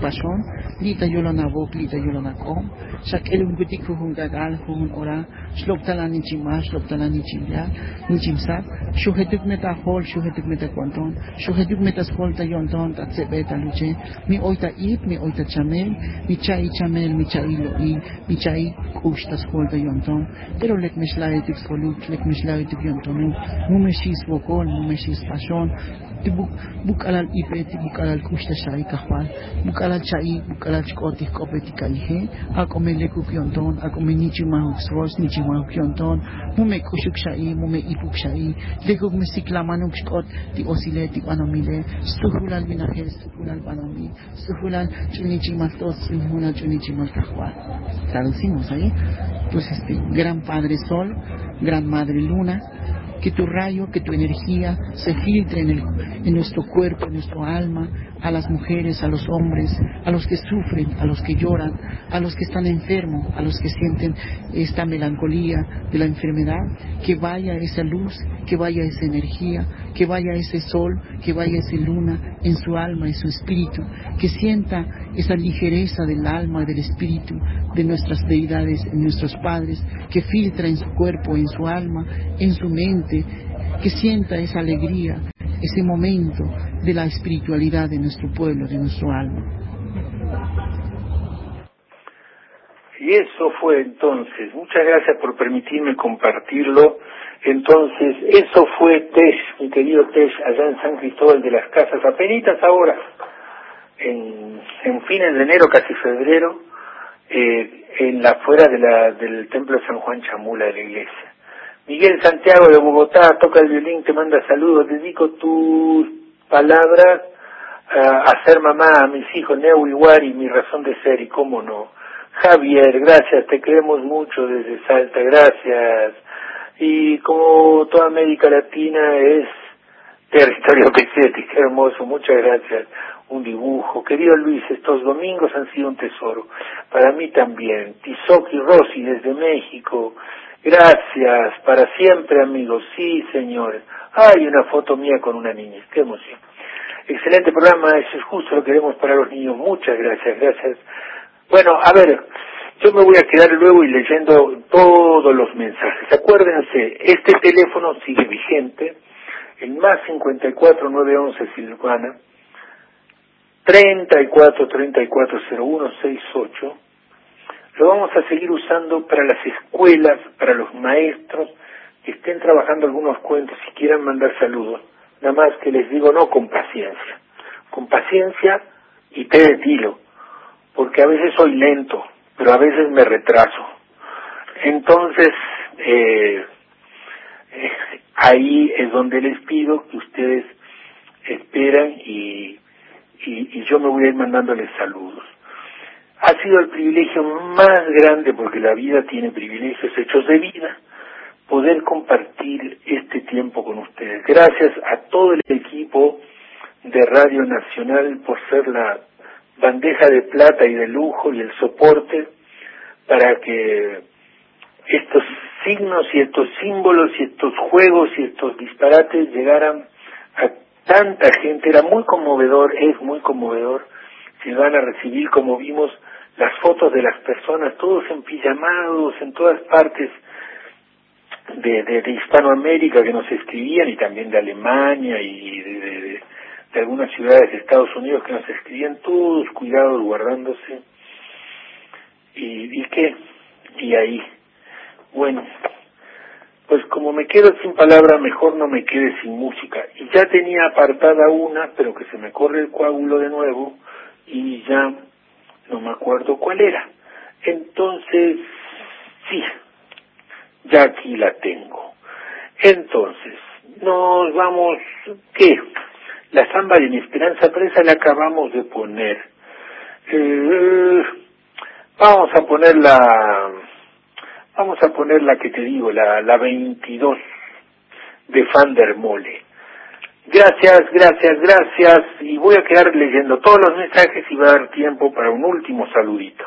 S19: Pason, lita yolonabok, lita yolonakom, sakel un gutik huhun gagal, huhun ora, shloptala nichima, shloptala nichimya, nichimsap, shuhetuk meta hol, shuhetuk meta kwanton, shuhetuk meta skolta yonton, tatsebeta luche, mi oita ip, mi oita chamel, mi chai chamel, mi chai lo'i, mi chai kushtas kolta yonton, pero lek meshlaitik skolut, lek meshlaitik yontonu, mumeshis vokol, mumeshis pason, tibuk buk alal ipe, tibuk alal kushta shai kahwal, buk alal chai, buk alal chkotih kopeti kaihe, ako me lekuk yonton, ako me nichimahuk sros, nichimahuk yonton, mume kushuk shai, mume ipuk shai, lekuk me siklamanuk shkot, ti osile, ti panomile, stuhulal binahel, stuhulal panomi, stuhulal chunichimaltos, stuhulal chunichimal kahwal. Traducimos ahí. Pues este, gran Padre Sol, gran Madre Luna, que tu rayo, que tu energía se filtre en, el, en nuestro cuerpo, en nuestro alma, a las mujeres, a los hombres, a los que sufren, a los que lloran, a los que están enfermos, a los que sienten esta melancolía de la enfermedad, que vaya esa luz, que vaya esa energía, que vaya ese sol, que vaya esa luna en su alma, en su espíritu, que sienta esa ligereza del alma del espíritu de nuestras deidades, en nuestros padres, que filtra en su cuerpo, en su alma, en su mente, que sienta esa alegría, ese momento de la espiritualidad de nuestro pueblo, de nuestro alma.
S1: Y eso fue entonces, muchas gracias por permitirme compartirlo. Entonces, eso fue Tesh, mi querido Tesh, allá en San Cristóbal de las Casas, apenitas ahora, en, fines de enero, casi febrero, eh, en la afuera de la, del templo de San Juan Chamula de la iglesia. Miguel Santiago de Bogotá toca el violín, te manda saludos, dedico tus palabras a, a ser mamá, a mis hijos, Neu y mi razón de ser, y cómo no. Javier, gracias, te queremos mucho desde Salta, gracias. Y como toda América Latina es territorio Pesetti, qué hermoso, muchas gracias. Un dibujo. Querido Luis, estos domingos han sido un tesoro. Para mí también. Tizoki Rossi desde México. Gracias, para siempre amigos. Sí, señores. Hay una foto mía con una niña. Qué emoción. Excelente programa, eso es justo lo que queremos para los niños. Muchas gracias, gracias. Bueno, a ver, yo me voy a quedar luego y leyendo todos los mensajes. Acuérdense, este teléfono sigue vigente, el más 54 911 Silvana, 34 34 01 68. Lo vamos a seguir usando para las escuelas, para los maestros que estén trabajando algunos cuentos y quieran mandar saludos. Nada más que les digo, no con paciencia. Con paciencia y té de tilo. Porque a veces soy lento, pero a veces me retraso. Entonces, eh, eh, ahí es donde les pido que ustedes esperan y, y, y yo me voy a ir mandándoles saludos. Ha sido el privilegio más grande, porque la vida tiene privilegios hechos de vida, poder compartir este tiempo con ustedes. Gracias a todo el equipo de Radio Nacional por ser la bandeja de plata y de lujo y el soporte para que estos signos y estos símbolos y estos juegos y estos disparates llegaran a tanta gente. Era muy conmovedor, es muy conmovedor. Si van a recibir, como vimos, las fotos de las personas, todos en pijamados, en todas partes de, de, Hispanoamérica que nos escribían y también de Alemania y de algunas ciudades de Estados Unidos que nos escribían todos cuidados, guardándose. ¿Y, y qué? Y ahí, bueno, pues como me quedo sin palabra, mejor no me quede sin música. Y ya tenía apartada una, pero que se me corre el coágulo de nuevo y ya no me acuerdo cuál era. Entonces, sí, ya aquí la tengo. Entonces, nos vamos, ¿qué? La samba de mi esperanza presa la acabamos de poner. Eh, vamos a poner la, vamos a poner la que te digo, la, la 22 de Van der Mole. Gracias, gracias, gracias. Y voy a quedar leyendo todos los mensajes y va a dar tiempo para un último saludito.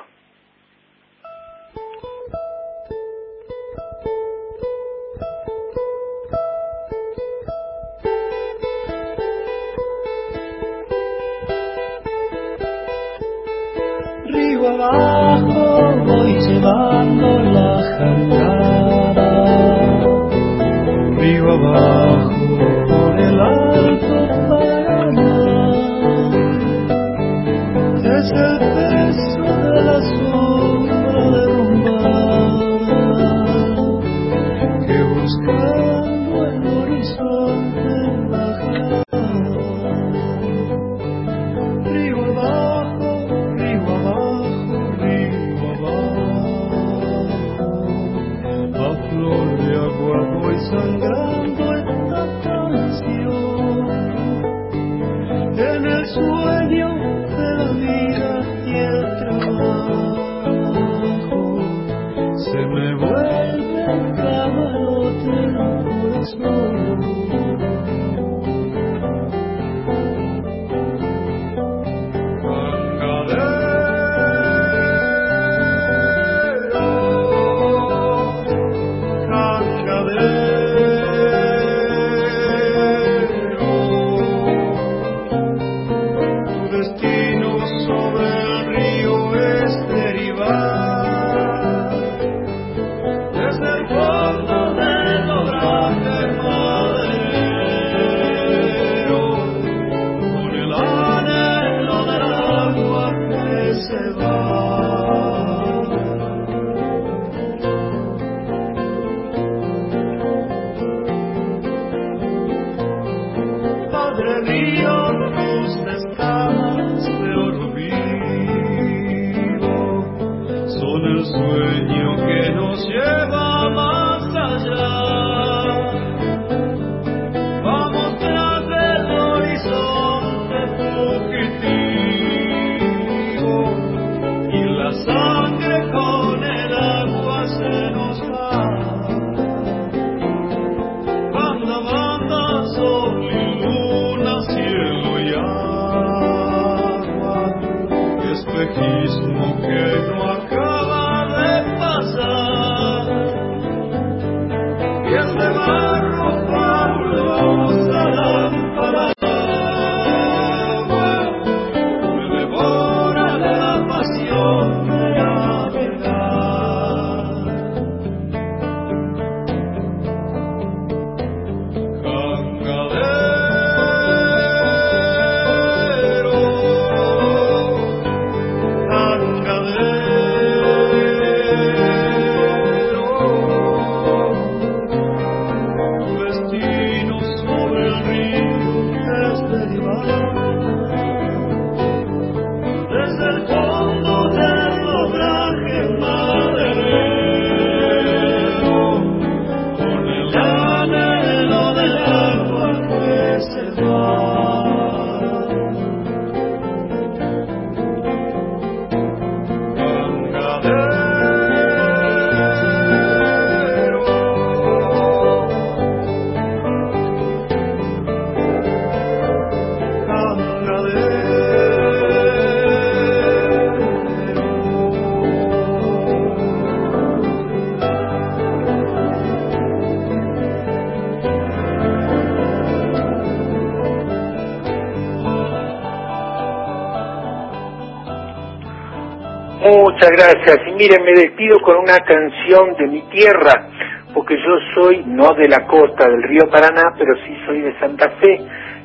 S1: Gracias. Y miren, me despido con una canción de mi tierra, porque yo soy no de la costa del río Paraná, pero sí soy de Santa Fe.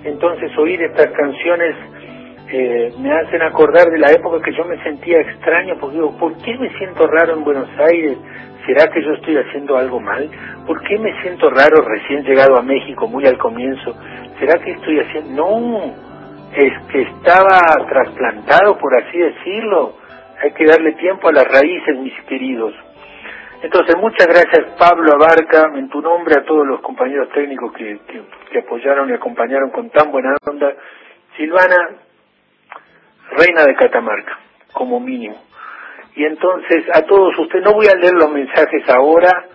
S1: Entonces oír estas canciones eh, me hacen acordar de la época que yo me sentía extraño, porque digo, ¿por qué me siento raro en Buenos Aires? ¿Será que yo estoy haciendo algo mal? ¿Por qué me siento raro recién llegado a México, muy al comienzo? ¿Será que estoy haciendo...? No, es que estaba trasplantado, por así decirlo. Hay que darle tiempo a las raíces, mis queridos. Entonces, muchas gracias Pablo Abarca, en tu nombre a todos los compañeros técnicos que, que, apoyaron y acompañaron con tan buena onda. Silvana, reina de Catamarca, como mínimo. Y entonces, a todos ustedes, no voy a leer los mensajes ahora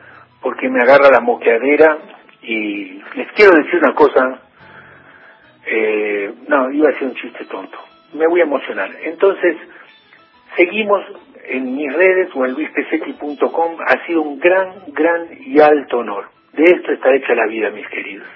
S1: porque me agarra la moqueadera y les quiero decir una cosa. Eh, no, iba a ser un chiste tonto. Me voy a emocionar. Entonces, seguimos en mis redes o en luispesetti.com. Ha sido un gran, gran y alto honor. De esto está hecha la vida, mis queridos.